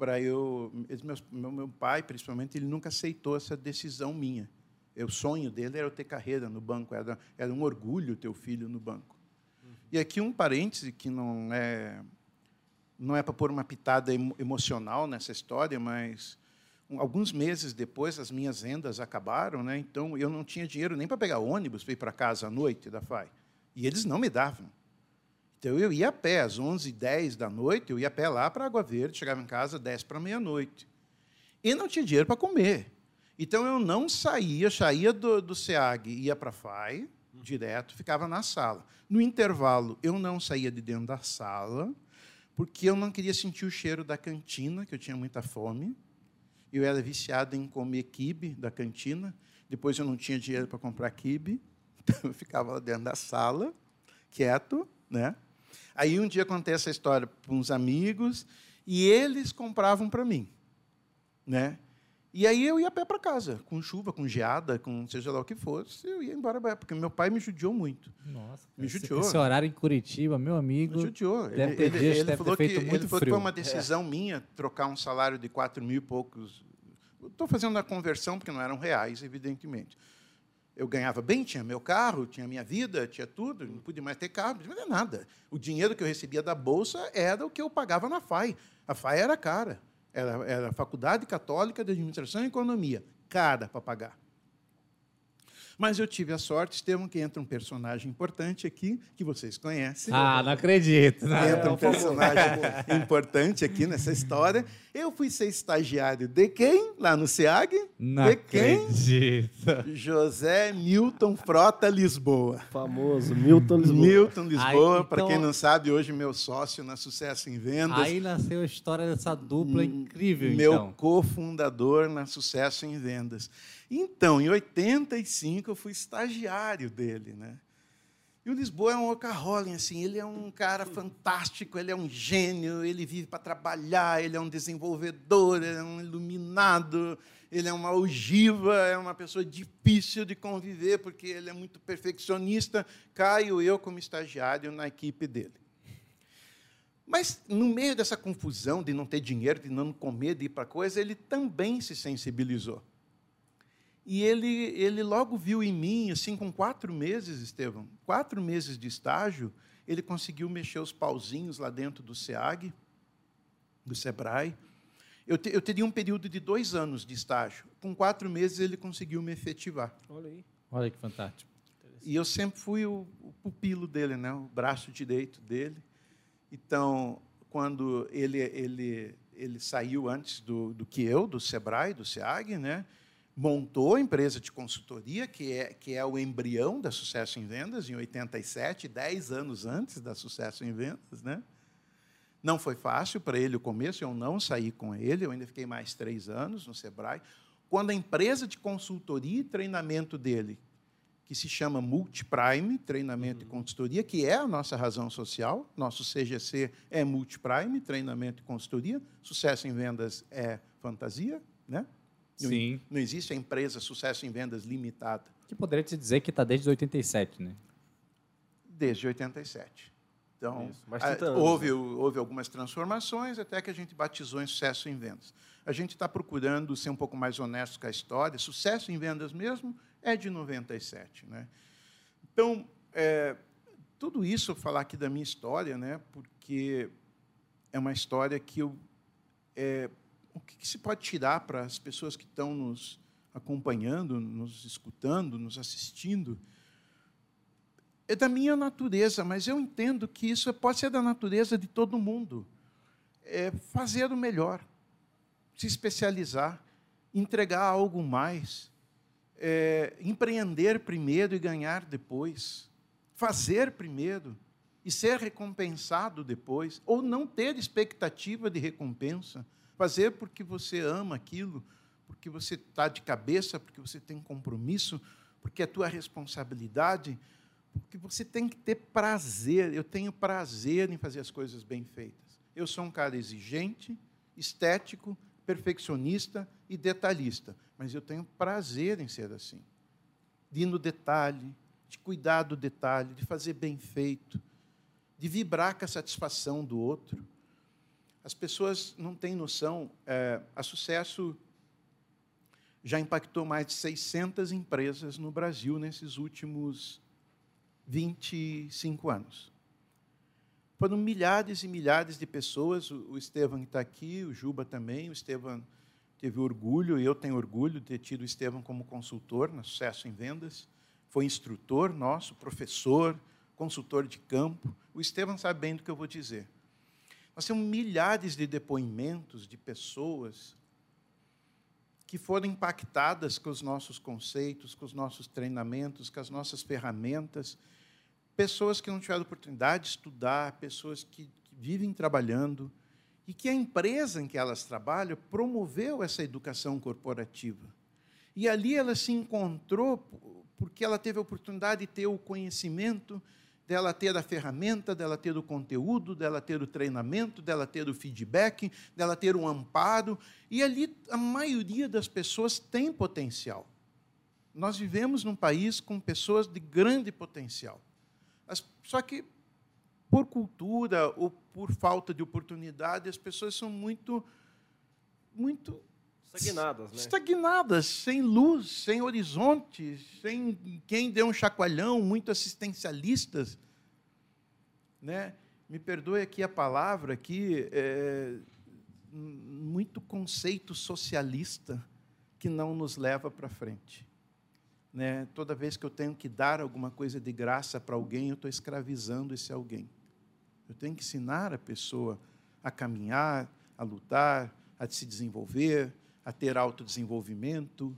para eu, eles, meu, meu pai, principalmente, ele nunca aceitou essa decisão minha. O sonho dele era ter carreira no banco, era, era um orgulho ter o filho no banco. E aqui um parêntese que não é não é para pôr uma pitada emo- emocional nessa história, mas alguns meses depois as minhas rendas acabaram, né? Então eu não tinha dinheiro nem para pegar ônibus para ir para casa à noite da FAI. E eles não me davam. Então eu ia a pé às 11h10 da noite, eu ia a pé lá para Água Verde, chegava em casa 10 para meia-noite. E não tinha dinheiro para comer. Então eu não saía, saía do, do SEAG, ia para a FAI, direto, ficava na sala. No intervalo, eu não saía de dentro da sala, porque eu não queria sentir o cheiro da cantina, que eu tinha muita fome. Eu era viciado em comer quibe da cantina. Depois eu não tinha dinheiro para comprar quibe, então eu ficava lá dentro da sala, quieto, né? Aí um dia acontece essa história para uns amigos e eles compravam para mim, né? E aí eu ia a pé para casa, com chuva, com geada, com seja lá o que fosse, eu ia embora, porque meu pai me judiou muito. Nossa, Me esse, judiou. esse horário em Curitiba, meu amigo. Me judiou. deve ele ter ele, dias que ele deve ter falou que, feito ele falou que frio. foi uma decisão minha trocar um salário de quatro mil e poucos. Estou fazendo a conversão porque não eram reais, evidentemente. Eu ganhava bem, tinha meu carro, tinha minha vida, tinha tudo, não podia mais ter carro, não tinha nada. O dinheiro que eu recebia da bolsa era o que eu pagava na FAI. A FAI era cara. Era, era a Faculdade Católica de Administração e Economia. Cara para pagar. Mas eu tive a sorte, Estevam, que entra um personagem importante aqui, que vocês conhecem. Ah, não acredito. Não. Entra É, um favor. personagem importante aqui nessa história. Eu fui ser estagiário de quem? Lá no SEAG? Não de quem? acredito. José Milton Frota Lisboa. Famoso, Milton Lisboa. Milton Lisboa, Aí, para então- quem não sabe, hoje meu sócio na Sucesso em Vendas. Aí nasceu a história dessa dupla incrível, meu então. cofundador na Sucesso em Vendas. Então, em 85, eu fui estagiário dele, né? E o Lisboa é um workaholic, assim, ele é um cara fantástico, ele é um gênio, ele vive para trabalhar, ele é um desenvolvedor, ele é um iluminado, ele é uma ogiva, é uma pessoa difícil de conviver, porque ele é muito perfeccionista. Caio eu como estagiário na equipe dele. Mas, no meio dessa confusão de não ter dinheiro, de não comer, de ir para coisa, ele também se sensibilizou. E ele, ele logo viu em mim, assim, com quatro meses, Estevão, quatro meses de estágio, ele conseguiu mexer os pauzinhos lá dentro do SEAG, do SEBRAE. Eu, te, eu teria um período de dois anos de estágio. Com quatro meses, ele conseguiu me efetivar. Olha aí. Olha que fantástico. E eu sempre fui o, o pupilo dele, né? o braço direito dele. Então, quando ele, ele, ele saiu antes do, do que eu, do Sebrae, do SEAG, né? Montou a empresa de consultoria, que é, que é o embrião da Sucesso em Vendas, em 87, 10 anos antes da Sucesso em Vendas. Né? Não foi fácil para ele o começo, eu não saí com ele, eu ainda fiquei mais três anos no Sebrae. Quando a empresa de consultoria e treinamento dele, que se chama Multiprime, treinamento uhum. e consultoria, que é a nossa razão social, nosso CGC é Multiprime, treinamento e consultoria, sucesso em vendas é fantasia, né? Sim. Não, não existe a empresa sucesso em vendas limitada. Que poderia te dizer que está desde 87, né? Desde 87. Então, Isso, a, houve, né? houve algumas transformações até que a gente batizou em sucesso em vendas. A gente está procurando ser um pouco mais honesto com a história. Sucesso em vendas mesmo é de 97. Né? Então, é, tudo isso, eu falar aqui da minha história, né, porque é uma história que eu. É, o que, que se pode tirar para as pessoas que estão nos acompanhando, nos escutando, nos assistindo? é da minha natureza, mas eu entendo que isso pode ser da natureza de todo mundo. É fazer o melhor, se especializar, entregar algo mais, é, empreender primeiro e ganhar depois, fazer primeiro e ser recompensado depois, ou não ter expectativa de recompensa, fazer porque você ama aquilo, porque você está de cabeça, porque você tem compromisso, porque é tua responsabilidade porque você tem que ter prazer. Eu tenho prazer em fazer as coisas bem feitas. Eu sou um cara exigente, estético, perfeccionista e detalhista, mas eu tenho prazer em ser assim. De ir no detalhe, de cuidar do detalhe, de fazer bem feito, de vibrar com a satisfação do outro. As pessoas não têm noção. É, a sucesso já impactou mais de 600 empresas no Brasil nesses últimos 25 anos. Foram milhares e milhares de pessoas, o Estevam está aqui, o Juba também, o Estevam teve orgulho, e eu tenho orgulho de ter tido o Estevam como consultor no Sucesso em Vendas, foi instrutor nosso, professor, consultor de campo. O Estevam sabe bem do que eu vou dizer. Nós milhares de depoimentos de pessoas que foram impactadas com os nossos conceitos, com os nossos treinamentos, com as nossas ferramentas, pessoas que não tiveram oportunidade de estudar, pessoas que, que vivem trabalhando, e que a empresa em que elas trabalham promoveu essa educação corporativa. E ali ela se encontrou porque ela teve a oportunidade de ter o conhecimento, dela ter a ferramenta, dela ter o conteúdo, dela ter o treinamento, dela ter o feedback, dela ter o amparo. E ali a maioria das pessoas tem potencial. Nós vivemos num país com pessoas de grande potencial. Só que, por cultura ou por falta de oportunidade, as pessoas são muito. muito Estagnadas, né? Estagnadas, sem luz, sem horizonte, sem quem dê um chacoalhão, muito assistencialistas. Né? Me perdoe aqui a palavra, aqui, é, muito conceito socialista que não nos leva para frente né, toda vez que eu tenho que dar alguma coisa de graça para alguém, eu estou escravizando esse alguém. Eu tenho que ensinar a pessoa a caminhar, a lutar, a se desenvolver, a ter autodesenvolvimento,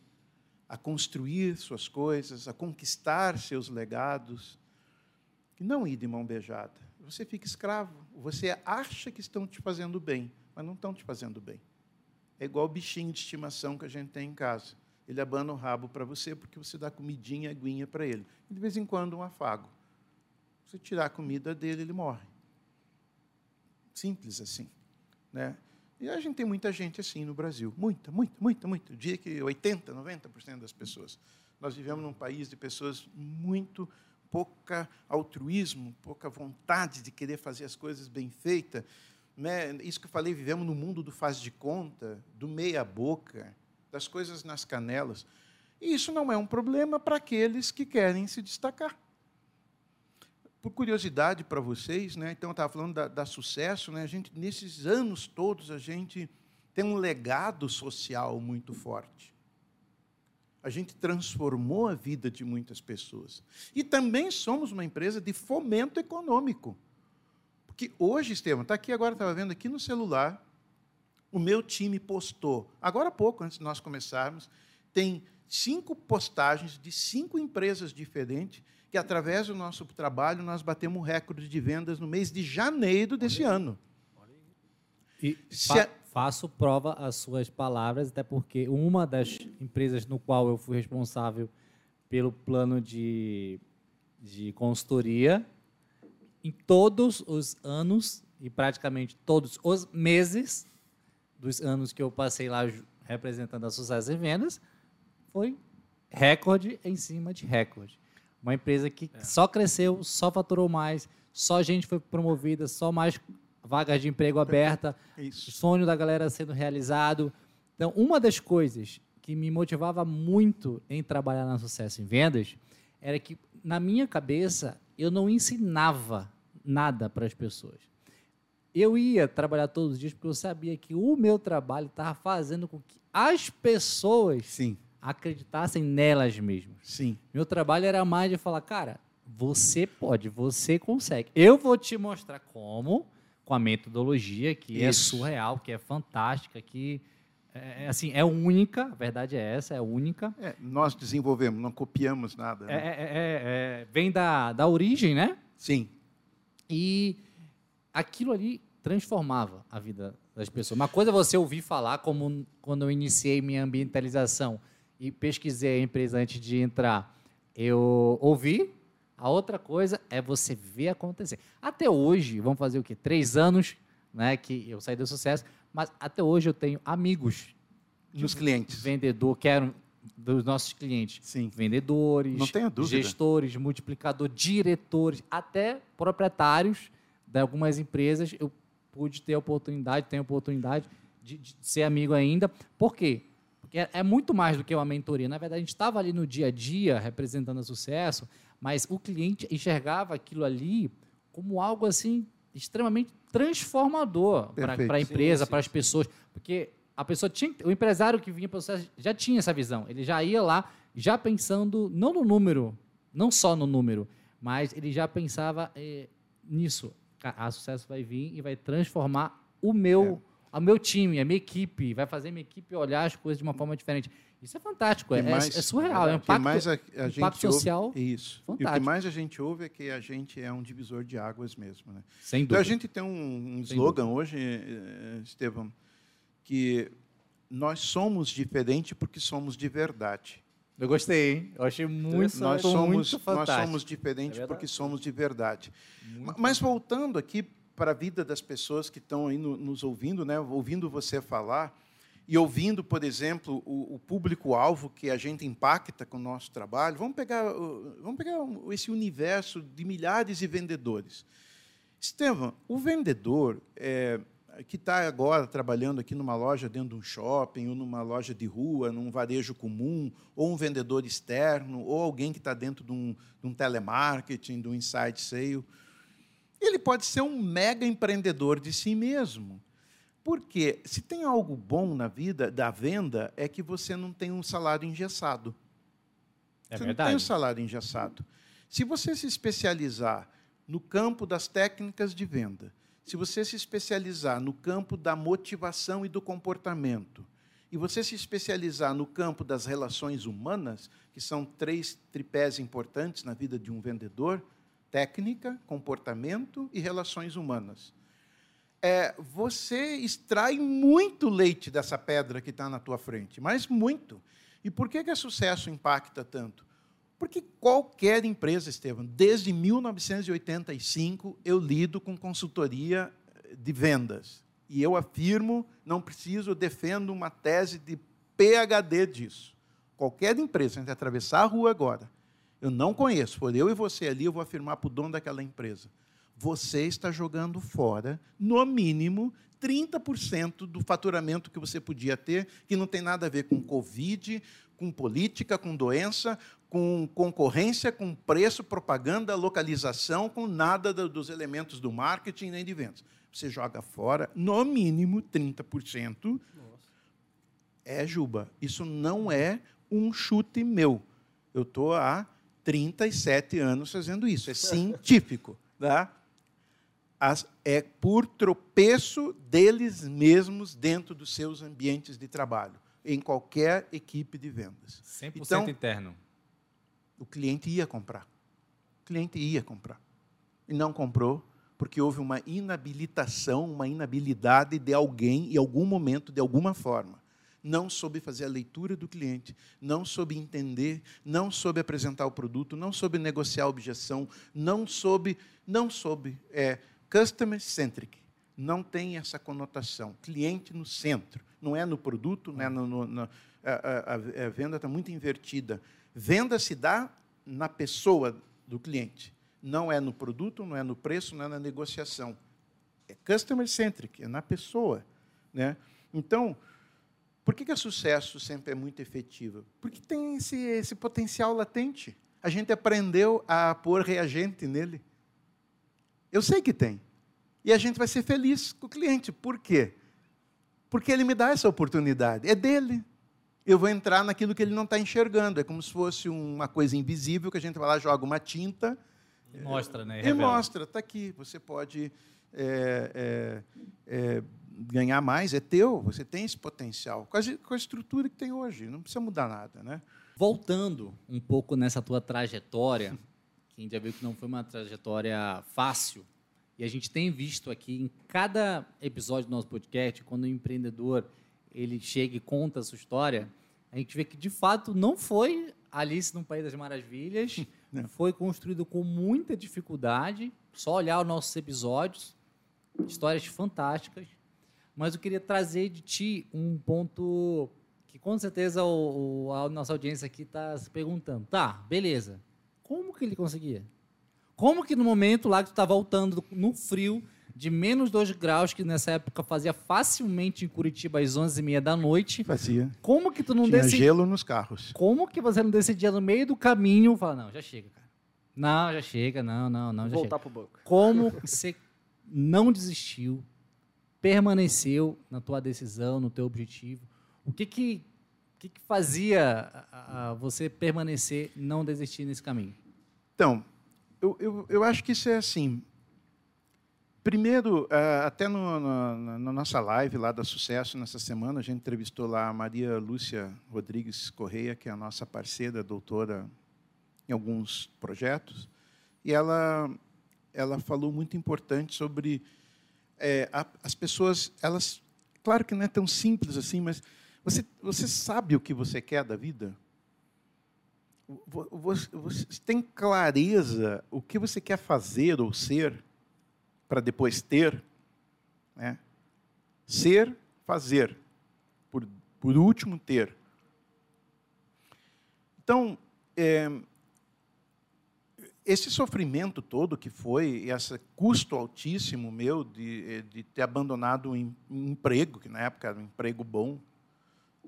a construir suas coisas, a conquistar seus legados. E não ir de mão beijada. Você fica escravo. Você acha que estão te fazendo bem, mas não estão te fazendo bem. É igual o bichinho de estimação que a gente tem em casa ele abana o rabo para você porque você dá comidinha, aguinha para ele. E de vez em quando um afago. Você tirar a comida dele, ele morre. Simples assim. Né? E a gente tem muita gente assim no Brasil. Muita, muita, muita, muita. Eu diria que 80%, 90% das pessoas. Nós vivemos num país de pessoas muito pouca altruísmo, pouca vontade de querer fazer as coisas bem feitas. Né? Isso que eu falei, vivemos no mundo do faz de conta, do meia boca das coisas nas canelas. E isso não é um problema para aqueles que querem se destacar. Por curiosidade para vocês, né, então eu estava falando da, da sucesso, né, a gente, nesses anos todos, a gente tem um legado social muito forte. A gente transformou a vida de muitas pessoas. E também somos uma empresa de fomento econômico. Porque hoje, Estevam, está aqui agora, estava vendo aqui no celular, o meu time postou, agora há pouco, antes de nós começarmos, tem cinco postagens de cinco empresas diferentes que, através do nosso trabalho, nós batemos recorde de vendas no mês de janeiro desse ano. E fa faço prova às suas palavras, até porque uma das empresas no qual eu fui responsável pelo plano de, de consultoria, em todos os anos e praticamente todos os meses dos anos que eu passei lá representando a Sucesso em Vendas, foi recorde em cima de recorde. Uma empresa que é. só cresceu, só faturou mais, só gente foi promovida, só mais vagas de emprego aberta, Isso. sonho da galera sendo realizado. Então, uma das coisas que me motivava muito em trabalhar na Sucesso em Vendas era que, na minha cabeça, eu não ensinava nada para as pessoas. Eu ia trabalhar todos os dias porque eu sabia que o meu trabalho estava fazendo com que as pessoas Sim. Acreditassem nelas mesmas. Sim. Meu trabalho era mais de falar, cara, você pode, você consegue. Eu vou te mostrar como com a metodologia que é Isso. é surreal, que é fantástica, que é, é, assim, é única, a verdade é essa, é única. É, nós desenvolvemos, não copiamos nada. Né? É, é, é, vem da, da origem, né? Sim. E aquilo ali transformava a vida das pessoas. Uma coisa é você ouvir falar, como quando eu iniciei minha ambientalização e pesquisei a empresa antes de entrar, eu ouvi a outra coisa é você ver acontecer. Até hoje, vamos fazer o quê? Três anos né, que eu saí do sucesso, mas até hoje eu tenho amigos nos clientes. Vendedor, quero dos nossos clientes. Sim. Vendedores, gestores, multiplicador, diretores, até proprietários de algumas empresas. Eu pude ter a oportunidade, tenho a oportunidade de, de ser amigo ainda. Por quê? Porque é, é muito mais do que uma mentoria. Na verdade, a gente estava ali no dia a dia representando o sucesso, mas o cliente enxergava aquilo ali como algo assim extremamente transformador para a empresa, para as pessoas, porque a pessoa tinha, o empresário que vinha para o sucesso já tinha essa visão, ele já ia lá já pensando não no número, não só no número, mas ele já pensava eh, nisso. A sucesso vai vir e vai transformar o meu, é. O meu time, a minha equipe, vai fazer a minha equipe olhar as coisas de uma forma diferente. Isso é fantástico, é, mais, é, surreal, é um impacto, mais a, a impacto social ouve, Isso. Fantástico. E o que mais a gente ouve é que a gente é um divisor de águas mesmo. Né? Sem dúvida. Então a gente tem um, um slogan hoje, eh, Estevam, que nós somos diferentes porque somos de verdade. Eu gostei, hein? Eu achei muito, nós somos, muito fantástico. Nós somos diferentes é porque somos de verdade. Muito Mas voltando aqui para a vida das pessoas que estão aí no, nos ouvindo, né? ouvindo você falar, e ouvindo, por exemplo, o, o público-alvo que a gente impacta com o nosso trabalho, vamos pegar, vamos pegar esse universo de milhares de vendedores. Estevam, o vendedor é, que está agora trabalhando aqui numa loja dentro de um shopping, ou numa loja de rua, num varejo comum, ou um vendedor externo, ou alguém que está dentro de um, de um telemarketing, de um inside sale, ele pode ser um mega empreendedor de si mesmo. Porque se tem algo bom na vida da venda é que você não tem um salário engessado. É você verdade. não tem um salário engessado. Se você se especializar no campo das técnicas de venda, se você se especializar no campo da motivação e do comportamento, e você se especializar no campo das relações humanas, que são três tripés importantes na vida de um vendedor: técnica, comportamento e relações humanas é, você extrai muito leite dessa pedra que está na tua frente, mas muito. E por que, que a sucesso impacta tanto? Porque qualquer empresa, Estevam, desde 1985 eu lido com consultoria de vendas. E eu afirmo, não preciso, defendo uma tese de PhD disso. Qualquer empresa, a gente atravessar a rua agora, eu não conheço, for eu e você ali, eu vou afirmar para o dono daquela empresa você está jogando fora, no mínimo, 30% do faturamento que você podia ter, que não tem nada a ver com Covid, com política, com doença, com concorrência, com preço, propaganda, localização, com nada dos elementos do marketing nem de vendas. Você joga fora, no mínimo, 30%. Nossa. É, Juba, isso não é um chute meu. Eu estou há 37 anos fazendo isso. É científico. Tá? As, é por tropeço deles mesmos dentro dos seus ambientes de trabalho, em qualquer equipe de vendas. 100% então, interno. O cliente ia comprar. O cliente ia comprar. E não comprou porque houve uma inabilitação, uma inabilidade de alguém, em algum momento, de alguma forma. Não soube fazer a leitura do cliente, não soube entender, não soube apresentar o produto, não soube negociar a objeção, não soube, não soube, é customer centric. Não tem essa conotação. Cliente no centro. Não é no produto, não é no, no, no a, a, a venda está muito invertida. Venda se dá na pessoa do cliente não é no produto, não é no preço, não é na negociação. É customer centric, é na pessoa. Né? Então, por que, que o sucesso sempre é muito efetivo? Porque tem esse, esse potencial latente. A gente aprendeu a pôr reagente nele. Eu sei que tem. E a gente vai ser feliz com o cliente. Por quê? Porque ele me dá essa oportunidade. É dele. Eu vou entrar naquilo que ele não está enxergando. É como se fosse uma coisa invisível que a gente vai lá, joga uma tinta e mostra, né? E, e mostra, está aqui. Você pode é, é, é, ganhar mais, é teu, você tem esse potencial. Com a, com a estrutura que tem hoje, não precisa mudar nada. Né? Voltando um pouco nessa tua trajetória, que a gente já viu que não foi uma trajetória fácil, e a gente tem visto aqui em cada episódio do nosso podcast, quando o empreendedor ele chega e conta a sua história, a gente vê que de fato não foi Alice no País das Maravilhas. Não. Foi construído com muita dificuldade. Só olhar os nossos episódios, histórias fantásticas. Mas eu queria trazer de ti um ponto que com certeza o, o a nossa audiência aqui está se perguntando. Tá, beleza. Como que ele conseguia? Como que no momento lá que tu está voltando no frio, de menos 2 graus, que nessa época fazia facilmente em Curitiba às 11h30 da noite. Fazia. Como que tu não Tinha gelo nos carros. Como que você não decidia no meio do caminho falar, não, já chega, cara. Não, já chega, não, não, não, já Voltar chega. pro banco. Como você não desistiu, permaneceu na tua decisão, no teu objetivo? O que que, que, que fazia a, a você permanecer, não desistir nesse caminho? Então, eu, eu, eu acho que isso é assim, Primeiro, eh, até no, no, na nossa live lá da Sucesso, nessa semana, a gente entrevistou lá a Maria Lúcia Rodrigues Correia, que é a nossa parceira, doutora em alguns projetos, e ela, ela falou muito importante sobre é, a, as pessoas, elas, claro que não é tão simples assim, mas você, você sabe o que você quer da vida? Você, você tem clareza o que você quer fazer ou ser? para depois ter. Né? Ser, fazer. Por, por último, ter. Então, é, esse sofrimento todo que foi, esse custo altíssimo meu de, de ter abandonado um emprego, que na época era um emprego bom,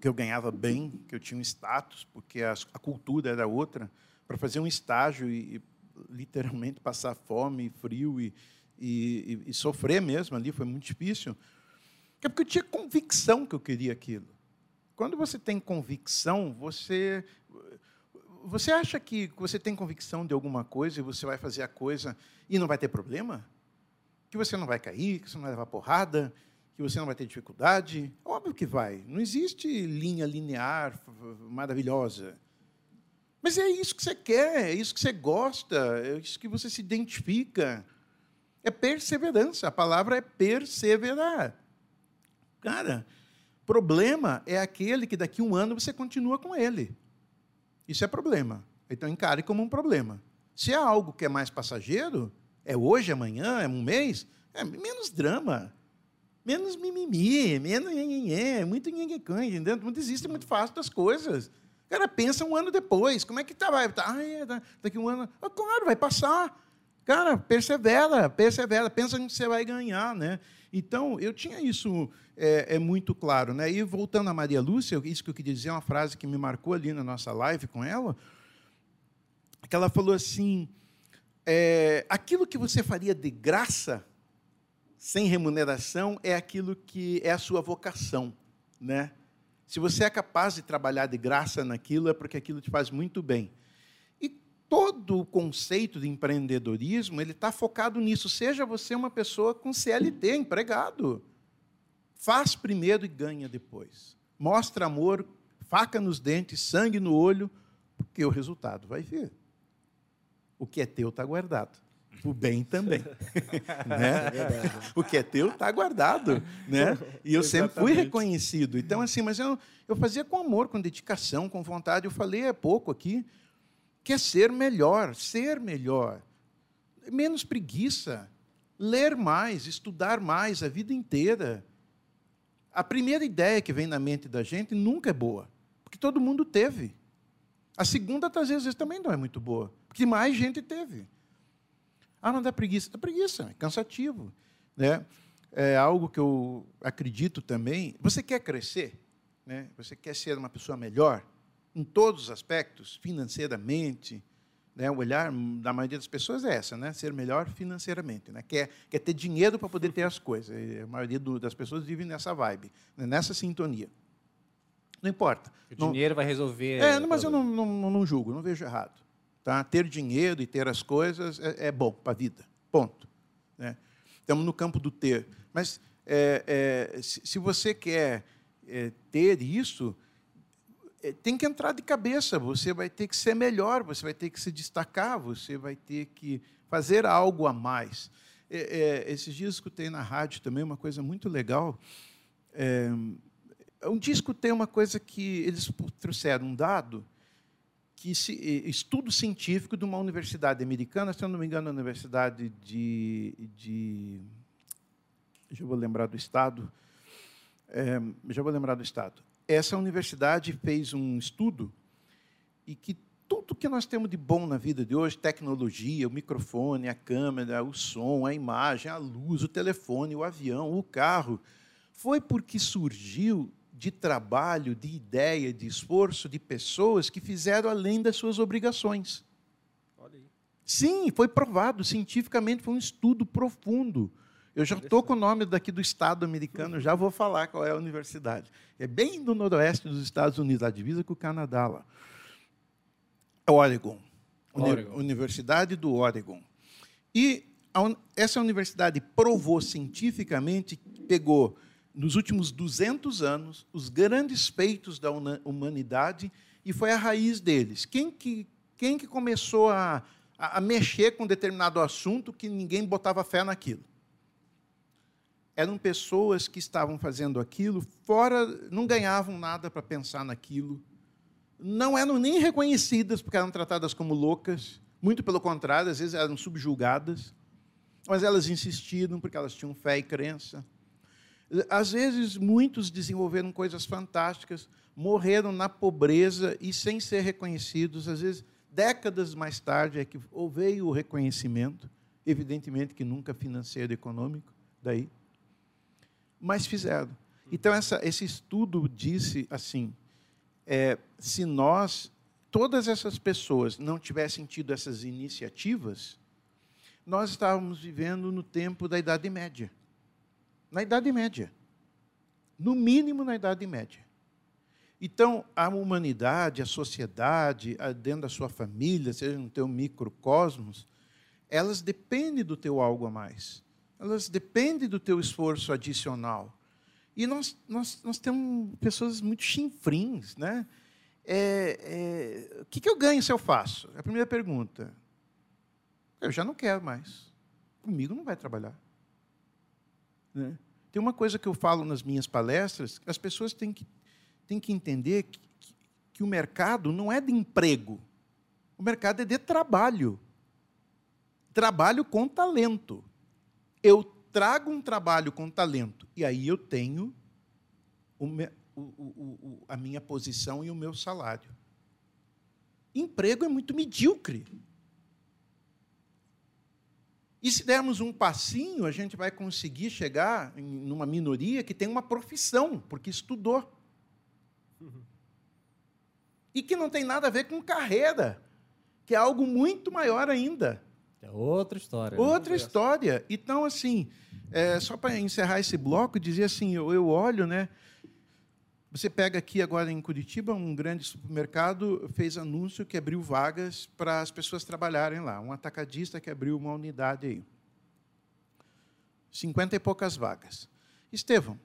que eu ganhava bem, que eu tinha um status, porque a, a cultura era outra, para fazer um estágio e, e, literalmente passar fome, frio e, e, e sofrer mesmo ali, foi muito difícil. É porque eu tinha convicção que eu queria aquilo. Quando você tem convicção, você você acha que você tem convicção de alguma coisa e você vai fazer a coisa e não vai ter problema? Que você não vai cair, que você não vai levar porrada, que você não vai ter dificuldade? Óbvio que vai. Não existe linha linear maravilhosa. Mas é isso que você quer, é isso que você gosta, é isso que você se identifica. É perseverança. A palavra é perseverar. Cara, problema é aquele que daqui a um ano você continua com ele. Isso é problema. Então encare como um problema. Se é algo que é mais passageiro, é hoje, amanhã, é um mês, é menos drama. Menos mimimi, menos nhenhenhé, muito nhenhenhã, entendeu? Não desiste muito fácil das coisas. Cara pensa um ano depois, como é que tá? Vai, tá, ah, é, daqui um ano. Ah, claro, vai passar. Cara, persevera, persevera, pensa que você vai ganhar, né? Então, eu tinha isso é, é, muito claro, né? E voltando a Maria Lúcia, isso que eu queria dizer, é uma frase que me marcou ali na nossa live com ela, que ela falou assim, é, aquilo que você faria de graça, sem remuneração, é aquilo que é a sua vocação, né? Se você é capaz de trabalhar de graça naquilo, é porque aquilo te faz muito bem. Todo o conceito de empreendedorismo ele está focado nisso. Seja você uma pessoa com CLT, empregado. Faz primeiro e ganha depois. Mostra amor, faca nos dentes, sangue no olho, porque o resultado vai vir. O que é teu está guardado. O bem também. né? É o que é teu está guardado. Né? E eu sempre fui reconhecido. Então, assim, mas eu, eu fazia com amor, com dedicação, com vontade. Eu falei há pouco aqui que é ser melhor, ser melhor. Menos preguiça. Ler mais, estudar mais a vida inteira. A primeira ideia que vem na mente da gente nunca é boa, porque todo mundo teve. A segunda, às vezes, também não é muito boa, porque mais gente teve. Ah, não dá preguiça. Dá preguiça, é cansativo. Né? É algo que eu acredito também. Você quer crescer? Né? Você quer ser uma pessoa melhor? Em todos os aspectos, financeiramente. Né? O olhar da maioria das pessoas é essa, né? ser melhor financeiramente. Né? Quer, quer ter dinheiro para poder ter as coisas. A maioria do, das pessoas vive nessa vibe, né? nessa sintonia. Não importa. O não, dinheiro vai resolver. É, mas eu não, não, não julgo, não vejo errado. Tá? Ter dinheiro e ter as coisas é, é bom para a vida. Ponto. Né? Estamos no campo do ter. Mas é, é, se, se, você quer é, ter isso, tem que entrar de cabeça. Você vai ter que ser melhor, você vai ter que se destacar, você vai ter que fazer algo a mais. É, esses dias escutei na rádio também uma coisa muito legal. um dia escutei uma coisa que eles trouxeram um dado que se, estudo científico de uma universidade americana, se eu não me engano, a Universidade de, de já vou lembrar do estado, é, já vou lembrar do estado. Essa universidade fez um estudo e que tudo que nós temos de bom na vida de hoje, tecnologia, o microfone, a câmera, o som, a imagem, a luz, o telefone, o avião, o carro, foi porque surgiu de trabalho, de ideia, de esforço de pessoas que fizeram além das suas obrigações. Sim, foi provado cientificamente, foi um estudo profundo. Eu já estou com o nome daqui do Estado americano, já vou falar qual é a universidade. É bem do noroeste dos Estados Unidos, a divisa com o Canadá lá. É Oregon. Oregon. Universidade do Oregon. E essa universidade provou cientificamente, pegou nos últimos 200 anos, os grandes feitos da humanidade e foi a raiz deles. Quem que, quem que começou a, a, a mexer com determinado assunto que ninguém botava fé naquilo? Eram pessoas que estavam fazendo aquilo fora, não ganhavam nada para pensar naquilo, não eram nem reconhecidas porque eram tratadas como loucas, muito pelo contrário, às vezes eram subjugadas, mas elas insistiram porque elas tinham fé e crença. Às vezes, muitos desenvolveram coisas fantásticas, morreram na pobreza e sem ser reconhecidos. Às vezes, décadas mais tarde é que veio o reconhecimento, evidentemente que nunca financeiro e econômico, daí, mas fizeram. Então, essa, esse estudo disse assim: é, se nós, todas essas pessoas, não tivessem tido essas iniciativas, nós estávamos vivendo no tempo da Idade Média na Idade Média. No mínimo na Idade Média. Então, a humanidade, a sociedade, dentro da sua família, seja no teu microcosmos, elas dependem do teu algo a mais. Elas dependem do teu esforço adicional. E nós, nós, nós temos pessoas muito chinfrins, né? É, é, o que, que eu ganho se eu faço? É a primeira pergunta. Eu já não quero mais. Comigo não vai trabalhar. Né? Tem uma coisa que eu falo nas minhas palestras, as pessoas têm que, têm que entender que, que, que o mercado não é de emprego, o mercado é de trabalho. Trabalho com talento. Eu trago um trabalho com talento, e aí eu tenho o, o, o, a minha posição e o meu salário. Emprego é muito medíocre. E se dermos um passinho, a gente vai conseguir chegar em uma minoria que tem uma profissão, porque estudou. E que não tem nada a ver com carreira, que é algo muito maior ainda. É outra história. Né? Outra né? história. Então, assim, é, só para encerrar esse bloco, dizer assim, eu, eu olho, né? Você pega aqui agora em Curitiba, um grande supermercado fez anúncio que abriu vagas para as pessoas trabalharem lá. Um atacadista que abriu uma unidade aí. Cinquenta e poucas vagas. Estevão,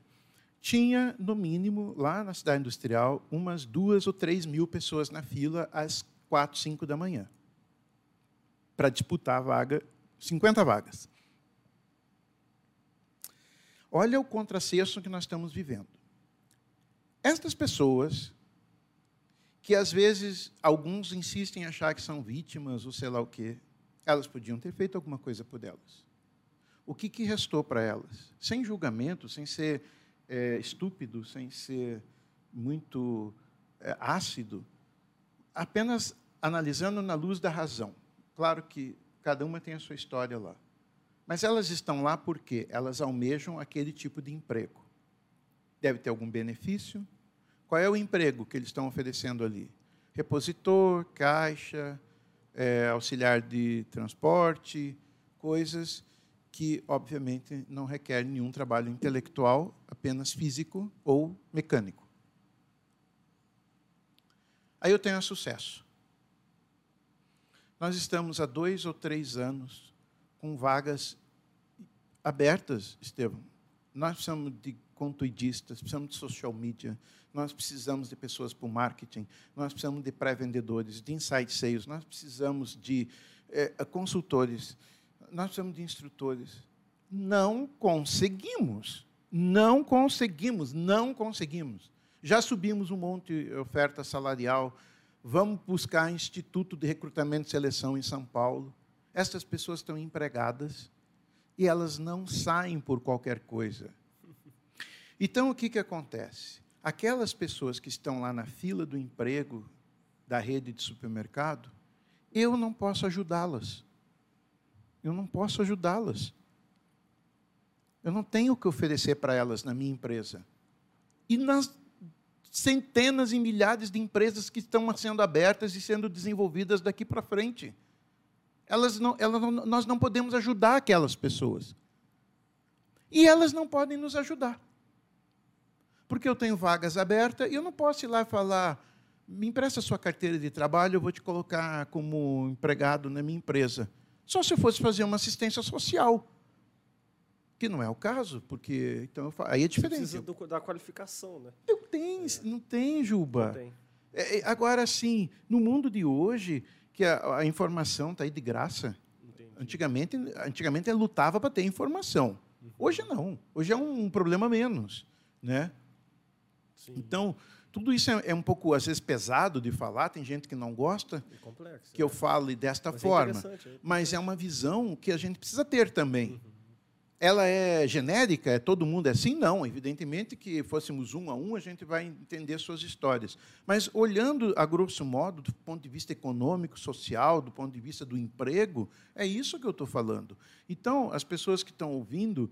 tinha, no mínimo, lá na cidade industrial, umas duas ou três mil pessoas na fila às quatro, cinco da manhã para disputar a vaga, 50 vagas. Olha o contrassenso que nós estamos vivendo. Estas pessoas, que às vezes alguns insistem em achar que são vítimas ou sei lá o quê, elas podiam ter feito alguma coisa por elas. O que, que restou para elas? Sem julgamento, sem ser é, estúpido, sem ser muito é, ácido, apenas analisando na luz da razão. Claro que cada uma tem a sua história lá. Mas elas estão lá porque elas almejam aquele tipo de emprego. Deve ter algum benefício. Qual é o emprego que eles estão oferecendo ali? Repositor, caixa, é, auxiliar de transporte, coisas que, obviamente, não requerem nenhum trabalho intelectual, apenas físico ou mecânico. Aí eu tenho sucesso. Nós estamos há dois ou três anos com vagas abertas, Estevam. Nós precisamos de contuidistas, precisamos de social media, nós precisamos de pessoas para o marketing, nós precisamos de pré-vendedores, de inside sales, nós precisamos de é, consultores, nós precisamos de instrutores. Não conseguimos. Não conseguimos, não conseguimos. Já subimos um monte de oferta salarial, vamos buscar Instituto de Recrutamento e Seleção em São Paulo. Estas pessoas estão empregadas e elas não saem por qualquer coisa. Então, o que, que acontece? Aquelas pessoas que estão lá na fila do emprego da rede de supermercado, eu não posso ajudá-las. Eu não posso ajudá-las. Eu não tenho o que oferecer para elas na minha empresa. E nas centenas e milhares de empresas que estão sendo abertas e sendo desenvolvidas daqui para frente elas não, elas não, nós não podemos ajudar aquelas pessoas. E elas não podem nos ajudar. Porque eu tenho vagas abertas e eu não posso ir lá e falar: me empresta sua carteira de trabalho, eu vou te colocar como empregado na minha empresa. Só se eu fosse fazer uma assistência social. Que não é o caso, porque então falo, aí é diferente. Você precisa do, da qualificação, né? Não tem, é. não tem, Juba. Não tem. É, é agora, sim, no mundo de hoje, que a, a informação está aí de graça. Entendi. Antigamente, antigamente ele lutava para ter informação. Uhum. Hoje não. Hoje é um problema menos, né? Sim. Então, tudo isso é, é, um pouco, às vezes, pesado de falar, tem gente que não gosta é complexo, que é. eu fale desta Mas é forma. É Mas é uma visão que a gente precisa ter também. Uhum ela é genérica, é todo mundo é assim? Não, evidentemente que fôssemos um a um, a gente vai entender suas histórias. Mas olhando a grosso modo, do ponto de vista econômico, social, do ponto de vista do emprego, é isso que eu estou falando. Então, as pessoas que estão ouvindo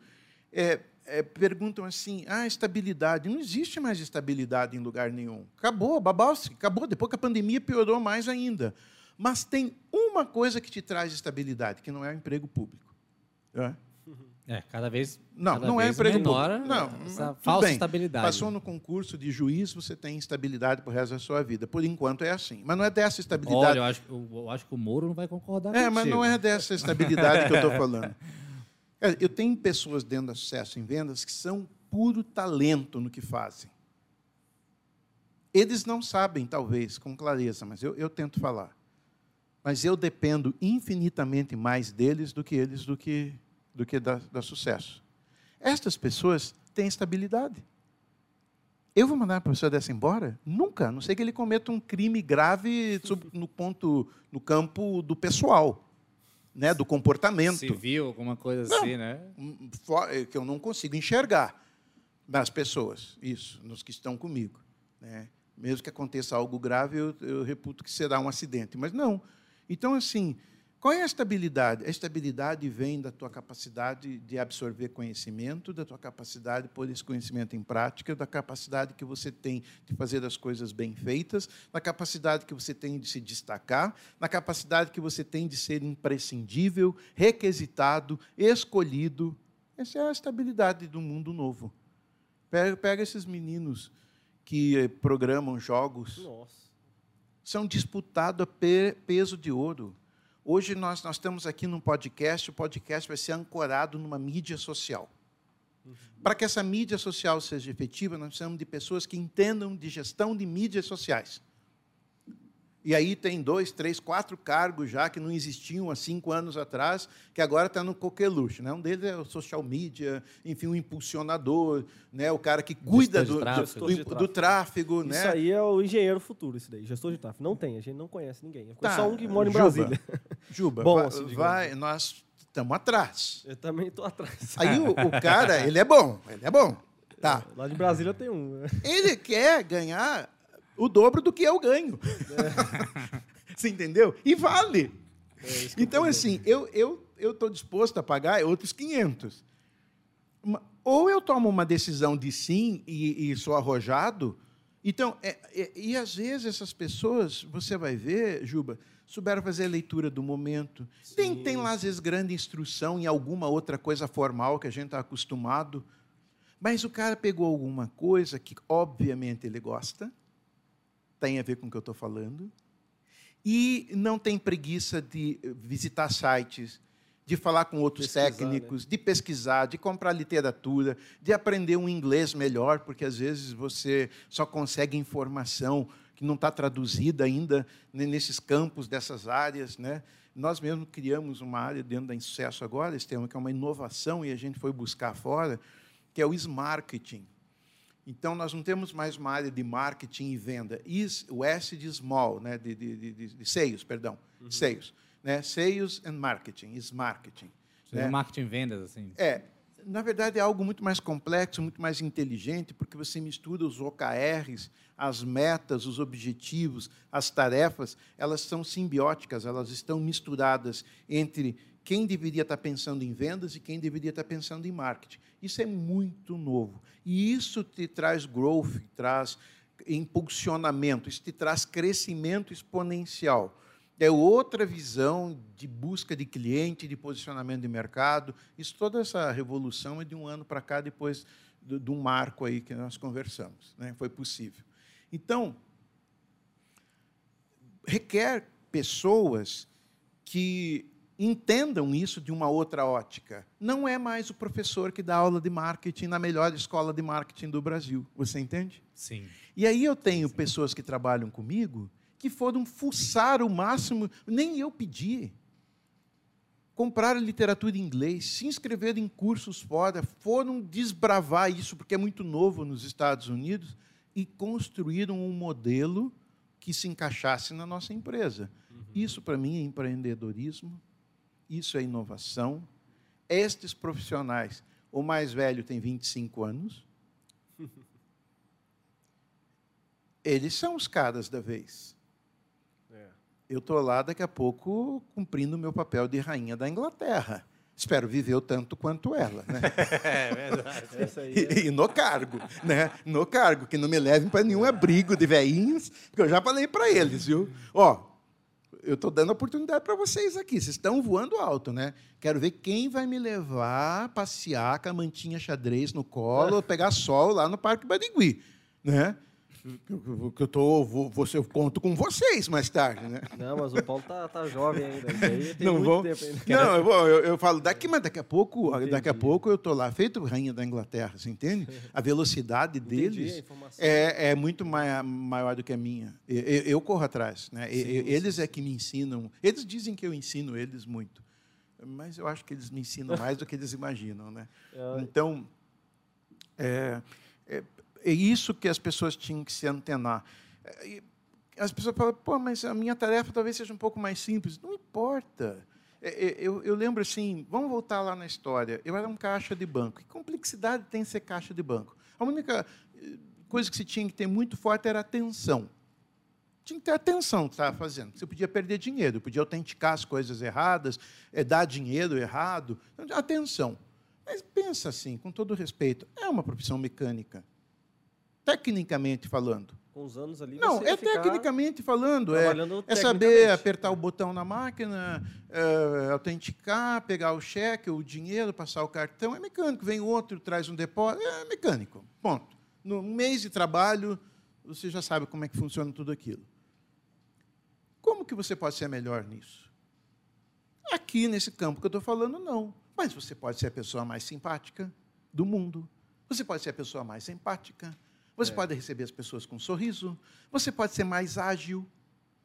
é, é, perguntam assim: ah, estabilidade. Não existe mais estabilidade em lugar nenhum. Acabou, babau-se, acabou. Depois que a pandemia piorou mais ainda. Mas tem uma coisa que te traz estabilidade, que não é o emprego público. É? É, cada vez. Não, cada não é vez emprego menor Não, essa falsa bem, estabilidade. Passou no concurso de juiz, você tem estabilidade para o resto da sua vida. Por enquanto é assim. Mas não é dessa estabilidade. Olha, eu acho, eu acho que o Moro não vai concordar É, contigo. mas não é dessa estabilidade que eu estou falando. Eu tenho pessoas dentro da sucesso em vendas que são puro talento no que fazem. Eles não sabem, talvez, com clareza, mas eu, eu tento falar. Mas eu dependo infinitamente mais deles do que eles do que do que dar, sucesso. Estas pessoas têm estabilidade. Eu vou mandar uma pessoa dessa embora? Nunca, a não sei que ele cometa um crime grave no ponto, no campo do pessoal, né, do comportamento. Civil, alguma coisa não, assim, né? É que eu não consigo enxergar nas pessoas, isso, nos que estão comigo. Né? Mesmo que aconteça algo grave, eu, eu reputo que será um acidente. Mas não. Então, assim, qual é a estabilidade? A estabilidade vem da tua capacidade de absorver conhecimento, da tua capacidade de pôr esse conhecimento em prática, da capacidade que você tem de fazer as coisas bem feitas, da capacidade que você tem de se destacar, na capacidade que você tem de ser imprescindível, requisitado, escolhido. Essa é a estabilidade do mundo novo. Pega, pega esses meninos que programam jogos. Nossa. São disputados a pe- peso de ouro. Hoje nós, nós estamos aqui num podcast, o podcast vai ser ancorado numa mídia social. Para que essa mídia social seja efetiva, nós precisamos de pessoas que entendam de gestão de mídias sociais. E aí tem dois, três, quatro cargos já que não existiam há cinco anos atrás, que agora está no coqueluche. Né? Um deles é o social media, enfim, o impulsionador, né? o cara que cuida do, tráfego. do, do- do tráfego. Isso né? aí é o engenheiro futuro, isso daí, gestor de tráfego. Não tem, a gente não conhece ninguém. Conheço Tá, só um que mora em Juba. Brasília. Juba, Bom, vai, assim, vai- nós estamos atrás. Eu também estou atrás. Aí o, o cara, ele é bom, ele é bom. Tá. Lá de Brasília tem um. né? Ele quer ganhar o dobro do que eu ganho. Você entendeu? E vale. então, assim, eu eu eu estou disposto a pagar outros 500. Uma- Ou eu tomo uma decisão de sim e, e sou arrojado. Então, é- é- e às vezes essas pessoas, você vai ver, Juba, souberam fazer a leitura do momento. Tem, tem lá, às vezes, grande instrução em alguma outra coisa formal que a gente está acostumado. Mas o cara pegou alguma coisa que, obviamente, ele gosta, tem a ver com o que eu estou falando, e não tem preguiça de eh, visitar sites, de falar com outros Pesquisar, técnicos, de pesquisar, de comprar literatura, de aprender um inglês melhor, porque às vezes você só consegue informação que não está traduzida ainda ne- nesses campos dessas áreas, né? Nós mesmos criamos uma área dentro da Insucesso agora, esse tema que é uma inovação e a gente foi buscar fora, que é o Smarketing. Então, nós não temos mais uma área de marketing e venda. Is, o S de small, né? de, de, de, de- de sales, perdão. Sales. Né? Sales and marketing, is marketing. Né? marketing e vendas, assim. É, na verdade é algo muito mais complexo, muito mais inteligente, porque você mistura os OKRs, as metas, os objetivos, as tarefas, elas são simbióticas, elas estão misturadas entre quem deveria estar pensando em vendas e quem deveria estar pensando em marketing. Isso é muito novo. E isso te traz growth, traz impulsionamento, isso te traz crescimento exponencial. É outra visão de busca de cliente, de posicionamento de mercado. Isso, toda essa revolução é de um ano para cá, depois do- um marco aí que nós conversamos. Né? Foi possível. Então, requer pessoas que entendam isso de uma outra ótica. Não é mais o professor que dá aula de marketing na melhor escola de marketing do Brasil. Você entende? Sim. E aí eu tenho pessoas que trabalham comigo que foram fuçar o máximo, nem eu pedi. Compraram literatura em inglês, se inscreveram em cursos fora, foram desbravar isso, porque é muito novo nos Estados Unidos, e construíram um modelo que se encaixasse na nossa empresa. Isso, para mim, é empreendedorismo, isso é inovação. Estes profissionais, o mais velho tem 25 anos, eles são os caras da vez. É. Eu estou lá daqui a pouco cumprindo o meu papel de rainha da Inglaterra. Espero viver o tanto quanto ela, né? É verdade. Essa aí é- E, e no cargo, né? No cargo, que não me levem para nenhum abrigo de velhinhos, porque eu já falei para eles, viu? Ó, eu estou dando oportunidade para vocês aqui. Vocês estão voando alto, né? Quero ver quem vai me levar a passear com a mantinha xadrez no colo, pegar sol lá no Parque Barigui, né? Que eu tô, vou, vou- eu conto com vocês mais tarde, né? Não, mas o Paulo tá, tá jovem ainda. Não vou. Não, eu, vou, eu, eu falo daqui, mas daqui a pouco, Entendi. daqui a pouco eu tô lá feito rainha da Inglaterra, você entende? A velocidade Entendi a deles informação. é, é muito mai- maior do que a minha. Eu, eu- corro atrás, né? Sim, e- sim, eles é que me ensinam. Eles dizem que eu ensino eles muito, mas eu acho que eles me ensinam mais do que eles imaginam, né? Então, é, é, é isso que as pessoas tinham que se antenar. É, As pessoas falam, pô, mas a minha tarefa talvez seja um pouco mais simples. Não importa. É, é, Eu, eu lembro assim, vamos voltar lá na história. Eu era um caixa de banco. Que complexidade tem ser caixa de banco? A única eh, coisa que se tinha que ter muito forte era atenção. Tinha que ter atenção no que estava fazendo. Você podia perder dinheiro, podia autenticar as coisas erradas, eh, dar dinheiro errado. Então, Atenção. Mas pensa assim, com todo respeito, é uma profissão mecânica. Tecnicamente falando. com os anos ali. Não, é tecnicamente falando. É, é saber apertar o botão na máquina, é, autenticar, pegar o cheque, o dinheiro, passar o cartão. É mecânico. Vem outro, traz um depósito. É mecânico. Ponto. No mês de trabalho, você já sabe como é que funciona tudo aquilo. Como que você pode ser melhor nisso? Aqui, nesse campo que eu estou falando, não. Mas você pode ser a pessoa mais simpática do mundo. Você pode ser a pessoa mais empática. Você é. pode receber as pessoas com um sorriso. Você pode ser mais ágil.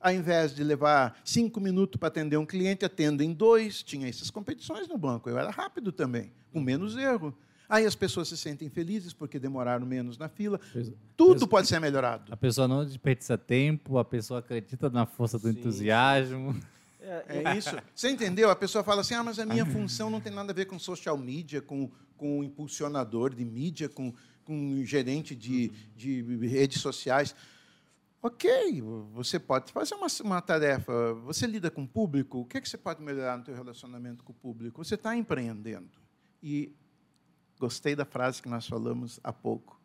Ao invés de levar cinco minutos para atender um cliente, atendo em dois. Tinha essas competições no banco. Eu era rápido também, com menos erro. Aí as pessoas se sentem felizes porque demoraram menos na fila. Tudo pode ser melhorado. A pessoa não desperdiça tempo, a pessoa acredita na força do Sim. entusiasmo. É, é, isso. Você entendeu? A pessoa fala assim: ah, mas a minha função não tem nada a ver com social media, com, com impulsionador de mídia, com, com gerente de, de redes sociais. Ok, você pode fazer uma, uma tarefa. Você lida com o público. O que, é que você pode melhorar no seu relacionamento com o público? Você está empreendendo. E Gostei da frase que nós falamos há pouco.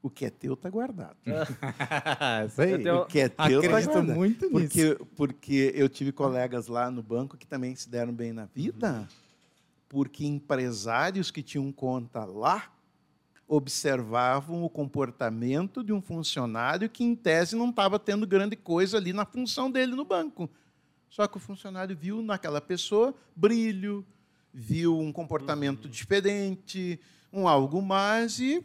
O que é teu está guardado. Isso aí. Tenho... O que é teu está guardado. muito porque, nisso. Porque eu tive colegas lá no banco que também se deram bem na vida, porque empresários que tinham conta lá observavam o comportamento de um funcionário que, em tese, não estava tendo grande coisa ali na função dele no banco. Só que o funcionário viu naquela pessoa brilho, viu um comportamento uhum. diferente, um algo mais e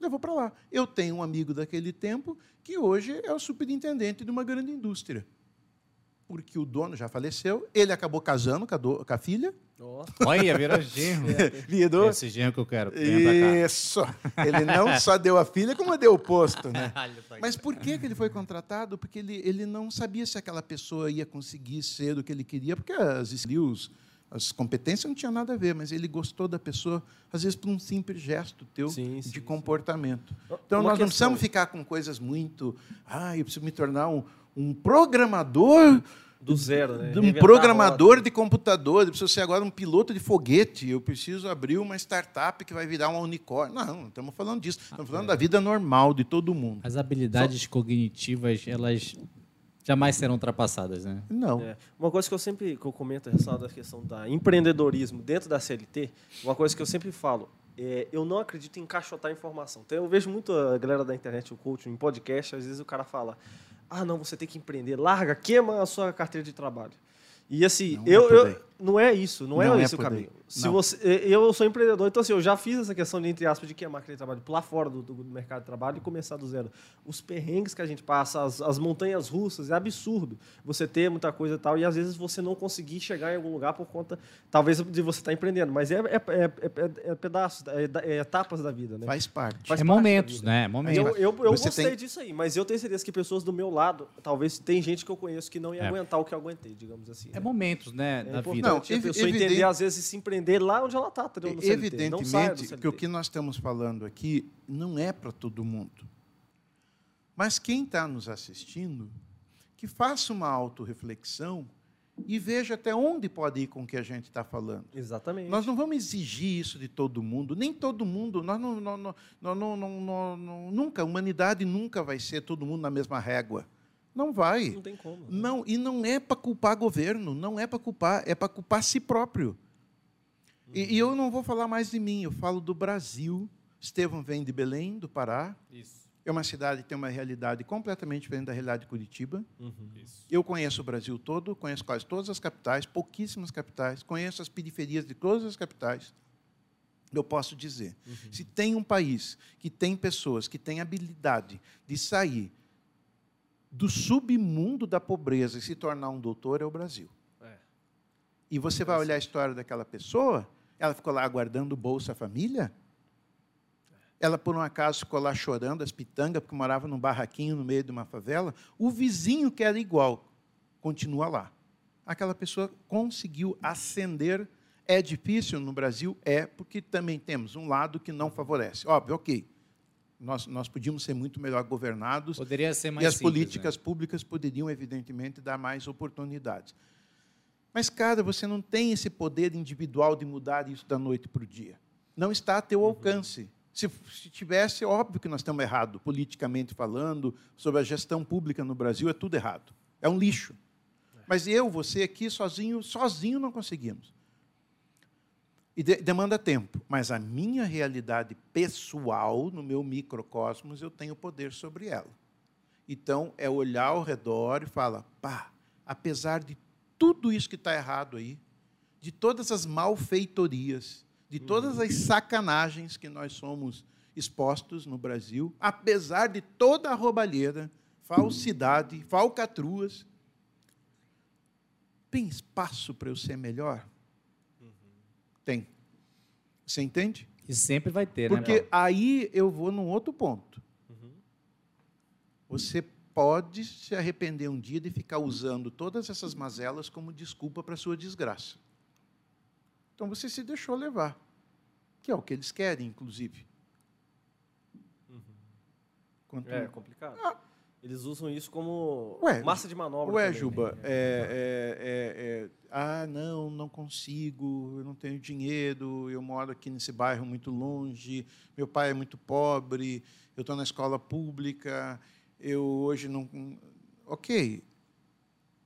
levou para lá. Eu tenho um amigo daquele tempo que hoje é o superintendente de uma grande indústria. Porque o dono já faleceu, ele acabou casando com a, do, com a filha. Oh. Olha, virou genro. Virou. Esse genro que eu quero. Isso. Ele não só deu a filha, como deu o posto. Né? Mas por que, que ele foi contratado? Porque ele, ele não sabia se aquela pessoa ia conseguir ser o que ele queria, porque as skills as competências não tinham nada a ver, mas ele gostou da pessoa, às vezes por um simples gesto teu sim, de sim, comportamento. Sim. Então, Uma nós questão. não precisamos ficar com coisas muito. Ah, eu preciso me tornar um, um programador. Do zero, né? Um programador de computador, eu preciso ser agora um piloto de foguete, eu preciso abrir uma startup que vai virar um unicórnio. Não, não estamos falando disso. Estamos falando ah, é. da vida normal de todo mundo. As habilidades Só... cognitivas, elas jamais serão ultrapassadas, né? Não. É. Uma coisa que eu sempre que eu comento a relação da questão da empreendedorismo dentro da CLT, uma coisa que eu sempre falo, é, eu não acredito em encaixotar informação. Então, eu vejo muito a galera da internet, o coaching, em podcast, às vezes o cara fala: "Ah, não, você tem que empreender, larga, queima a sua carteira de trabalho". E assim, não eu, eu não é isso, não, não é, é esse o caminho. Se você, eu sou empreendedor, então assim, eu já fiz essa questão de, entre aspas, de queimar aquele trabalho, pular fora do, do, mercado de trabalho e começar do zero. Os perrengues que a gente passa, as, as, montanhas russas, é absurdo. Você ter muita coisa e tal, e às vezes você não conseguir chegar em algum lugar por conta, talvez, de você estar empreendendo. Mas é, é, é, é pedaços, é, etapas da vida, né? Faz parte. Faz é parte momentos, né? Momentos. Eu, eu, eu gostei tem... disso aí, mas eu tenho certeza que pessoas do meu lado, talvez tem gente que eu conheço que não ia aguentar o que eu aguentei, digamos assim. É né? momentos, né, da vida. Não, a pessoa entender, às vezes, se empreender lá onde ela está. Evidentemente que o que nós estamos falando aqui não é para todo mundo. Mas quem está nos assistindo, que faça uma autorreflexão e veja até onde pode ir com o que a gente está falando. Exatamente. Nós não vamos exigir isso de todo mundo, nem todo mundo. Nós não, não, não, não, não, não, nunca, a humanidade nunca vai ser todo mundo na mesma régua. Não vai. Não tem como. Né? Não, e não é para culpar governo, não é para culpar, é para culpar si próprio. Uhum. E, e, eu não vou falar mais de mim, eu falo do Brasil. Estevão vem de Belém, do Pará. Isso. É uma cidade que tem uma realidade completamente diferente da realidade de Curitiba. Uhum. Eu conheço o Brasil todo, conheço quase todas as capitais, pouquíssimas capitais, conheço as periferias de todas as capitais. Eu posso dizer, uhum. se tem um país que tem pessoas que têm habilidade de sair do submundo da pobreza e se tornar um doutor é o Brasil. É. E você vai olhar a história daquela pessoa, ela ficou lá aguardando o Bolsa Família? Ela, por um acaso, ficou lá chorando as pitangas, porque morava num barraquinho no meio de uma favela. O vizinho, que era igual, continua lá. Aquela pessoa conseguiu ascender. É difícil no Brasil? É, porque também temos um lado que não favorece. Óbvio, ok nós, nós podíamos ser muito melhor governados. Poderia ser mais E as simples, políticas né? públicas poderiam, evidentemente, dar mais oportunidades. Mas, cara, você não tem esse poder individual de mudar isso da noite para o dia. Não está a teu uhum. alcance. Se, se, tivesse, óbvio que nós estamos errados, politicamente falando, sobre a gestão pública no Brasil, é tudo errado. É um lixo. É. Mas eu, você aqui, sozinho, sozinho não conseguimos. E de- demanda tempo. Mas a minha realidade pessoal, no meu microcosmos, eu tenho poder sobre ela. Então, é olhar ao redor e falar: pá, apesar de tudo isso que está errado aí, de todas as malfeitorias, de todas as sacanagens que nós somos expostos no Brasil, apesar de toda a roubalheira, falsidade, falcatruas, tem espaço para eu ser melhor? Tem. Você entende? E sempre vai ter, né? Porque aí eu vou num outro ponto. Você pode se arrepender um dia de ficar usando todas essas mazelas como desculpa para a sua desgraça. Então você se deixou levar, que é o que eles querem, inclusive. Quanto- É complicado. Ah. Eles usam isso como Ué, massa de manobra. Ué, também, Juba, né? é, é, é, é, ah, não, não consigo, eu não tenho dinheiro, eu moro aqui nesse bairro muito longe, meu pai é muito pobre, eu estou na escola pública, eu hoje não. Ok,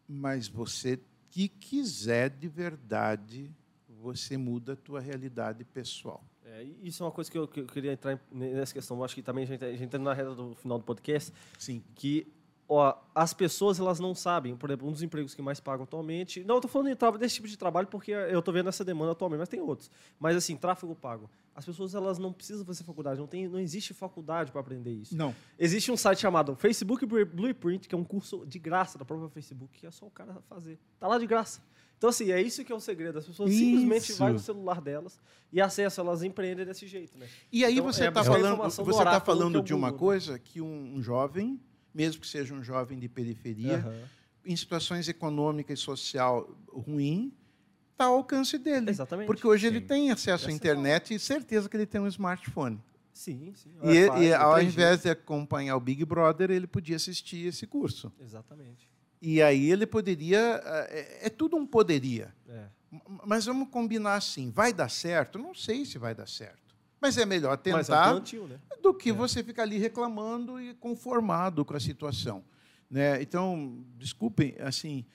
mas você que quiser de verdade, você muda a tua realidade pessoal. É, isso é uma coisa que eu, que eu queria entrar nessa questão. Eu acho que também a gente, a gente entra na reta do final do podcast, Sim. que ó, as pessoas elas não sabem, por exemplo, um dos empregos que mais pagam atualmente. Não, eu tô falando desse tipo de trabalho porque eu tô vendo essa demanda atualmente, mas tem outros. Mas assim, tráfego pago. As pessoas elas não precisam fazer faculdade, não tem, não existe faculdade para aprender isso. Não. Existe um site chamado Facebook Blueprint, que é um curso de graça da própria Facebook, que é só o cara fazer. Tá lá de graça. Então, assim, é isso que é o segredo. As pessoas simplesmente Isso. vai no celular delas e acessam, elas empreendem desse jeito, né? E aí Então, você é está buscar falando, informação do você tá é falando o de uma coisa que um, um jovem, mesmo que seja um jovem de periferia, Aham. em situações econômica e social ruim, está ao alcance dele. Exatamente. Porque hoje ele Sim. tem acesso à Acesso. internet e certeza que ele tem um smartphone. Sim, sim. E, ele- e ao 3G. invés de acompanhar o Big Brother, ele podia assistir esse curso. Exatamente. E aí ele poderia. É, é tudo um poderia. É. Mas vamos combinar assim: vai dar certo? Não sei se vai dar certo. Mas é melhor é tentar plantio, né? do que você ficar ali reclamando e conformado com a situação. Né? Então, desculpem, assim,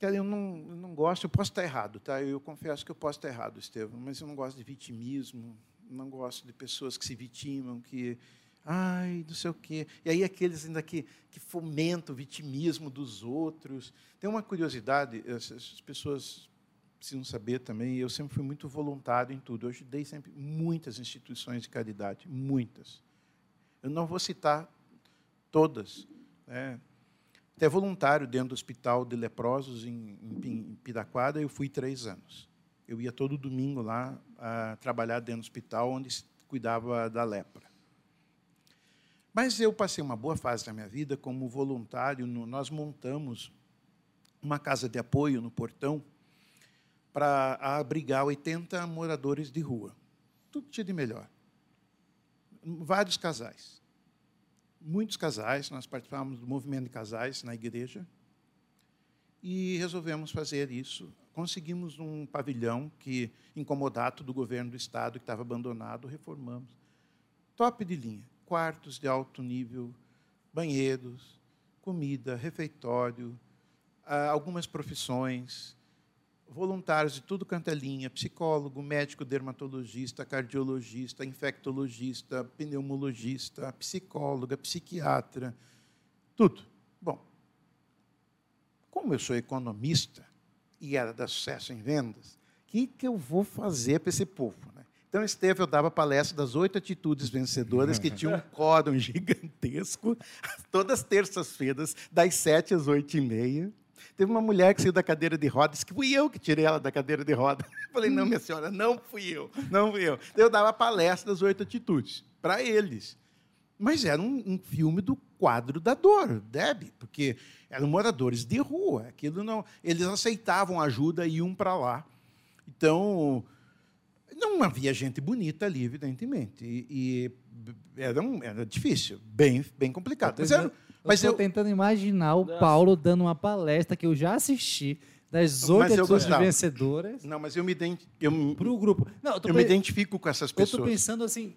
cara, eu não, eu não gosto, eu posso estar errado, tá? Eu confesso que eu posso estar errado, Estevam, mas eu não gosto de vitimismo, não gosto de pessoas que se vitimam, que, ai, não sei o quê. E aí aqueles ainda que, que fomentam o vitimismo dos outros. Tem uma curiosidade, as pessoas precisam saber também, eu sempre fui muito voluntário em tudo. Eu ajudei sempre muitas instituições de caridade, muitas. Eu não vou citar todas. Né? Até voluntário dentro do hospital de leprosos em, em eu fui três anos. Eu ia todo domingo lá a trabalhar dentro do hospital onde se cuidava da lepra. Mas eu passei uma boa fase da minha vida como voluntário. no- nós montamos uma casa de apoio no portão para abrigar 80 moradores de rua. Tudo tinha de melhor. Vários casais. Muitos casais, nós participávamos do movimento de casais na igreja e resolvemos fazer isso. Conseguimos um pavilhão que, incomodado do governo do estado, que estava abandonado, reformamos. Top de linha. Quartos de alto nível, banheiros, comida, refeitório, ah, algumas profissões, voluntários de tudo quanto é linha, psicólogo, médico, dermatologista, cardiologista, infectologista, pneumologista, psicóloga, psiquiatra, tudo. Bom, como eu sou economista e era da sucesso em vendas, o que, que eu vou fazer para esse povo? Né? Então, Esteve, eu dava palestra das oito atitudes vencedoras, que tinha um quórum gigantesco, todas as terças-feiras, das sete às oito e meia. Teve uma mulher que saiu da cadeira de roda, disse que fui eu que tirei ela da cadeira de roda. Eu falei, não, minha senhora, não fui eu, não fui eu. Eu dava palestra das oito atitudes, para eles. Mas era um, um filme do quadro da dor, Deb, porque eram moradores de rua. Aquilo não, eles aceitavam ajuda e iam para lá. Então, não havia gente bonita ali, evidentemente. E, e era, um- era difícil, bem, bem complicado. Mas, era, mas eu eu, estou tentando imaginar o Nossa. Paulo dando uma palestra que eu já assisti das oito eu gostava. vencedoras não, mas eu me, identi- eu, para o grupo. Não, eu eu me identifico com essas eu tô pessoas. pensando assim,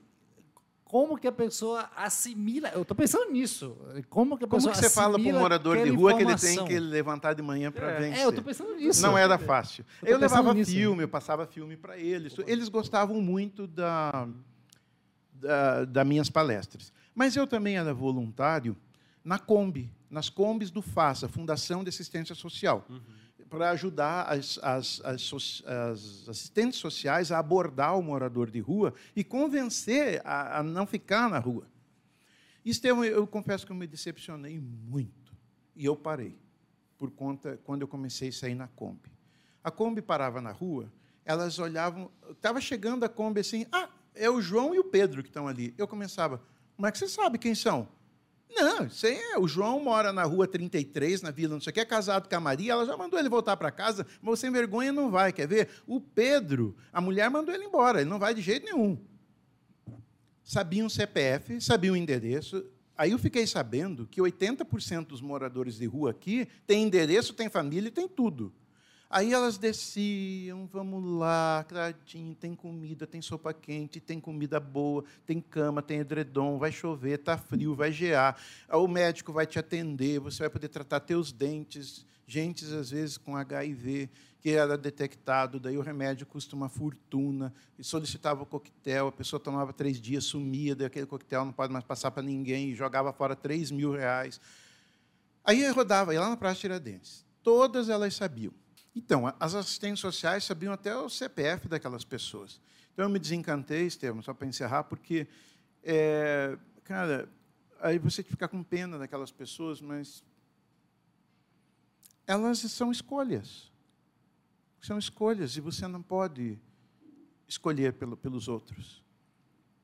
como que a pessoa assimila. Eu tô pensando nisso. Como que a Como pessoa que você fala para um morador de rua que ele tem informação? que levantar de manhã para É. vencer? É, eu tô pensando nisso. Não era fácil. Eu Eu, levava nisso. filme, eu passava filme para eles. Eles gostavam muito da, da, das minhas palestras. Mas eu também era voluntário na Kombi, nas Kombis do FASA, Fundação de Assistência Social, para ajudar as, as, as, as assistentes sociais a abordar o morador de rua e convencer a, a não ficar na rua. Estevão, eu confesso que eu me decepcionei muito. E eu parei, por conta, quando eu comecei a sair na Kombi. A Kombi parava na rua, elas olhavam, estava chegando a Kombi assim, ah, é o João e o Pedro que estão ali. Eu começava, como é que você sabe quem são? Não, isso aí é, o João mora na rua 33, na vila, não sei o que, é casado com a Maria, ela já mandou ele voltar para casa, mas sem vergonha não vai, quer ver? O Pedro, a mulher mandou ele embora, ele não vai de jeito nenhum sabiam o CPF, sabiam o endereço. Aí eu fiquei sabendo que 80% dos moradores de rua aqui tem endereço, tem família e tem tudo. Aí elas desciam, vamos lá, Cradinho, tem comida, tem sopa quente, tem comida boa, tem cama, tem edredom, vai chover, está frio, vai gear. O médico vai te atender, você vai poder tratar teus dentes, gente, às vezes, com HIV, que era detectado, daí o remédio custa uma fortuna, e solicitava o coquetel, a pessoa tomava três dias, sumia, daí aquele coquetel não pode mais passar para ninguém, e jogava fora três mil reais. Aí rodava, ia lá na Praça Tiradentes. Todas elas sabiam. Então, as assistentes sociais sabiam até o CPF daquelas pessoas. Então, eu me desencantei, Estevam, só para encerrar, porque, é, cara, aí você fica com pena daquelas pessoas, mas elas são escolhas. São escolhas, e você não pode escolher pelo, pelos outros.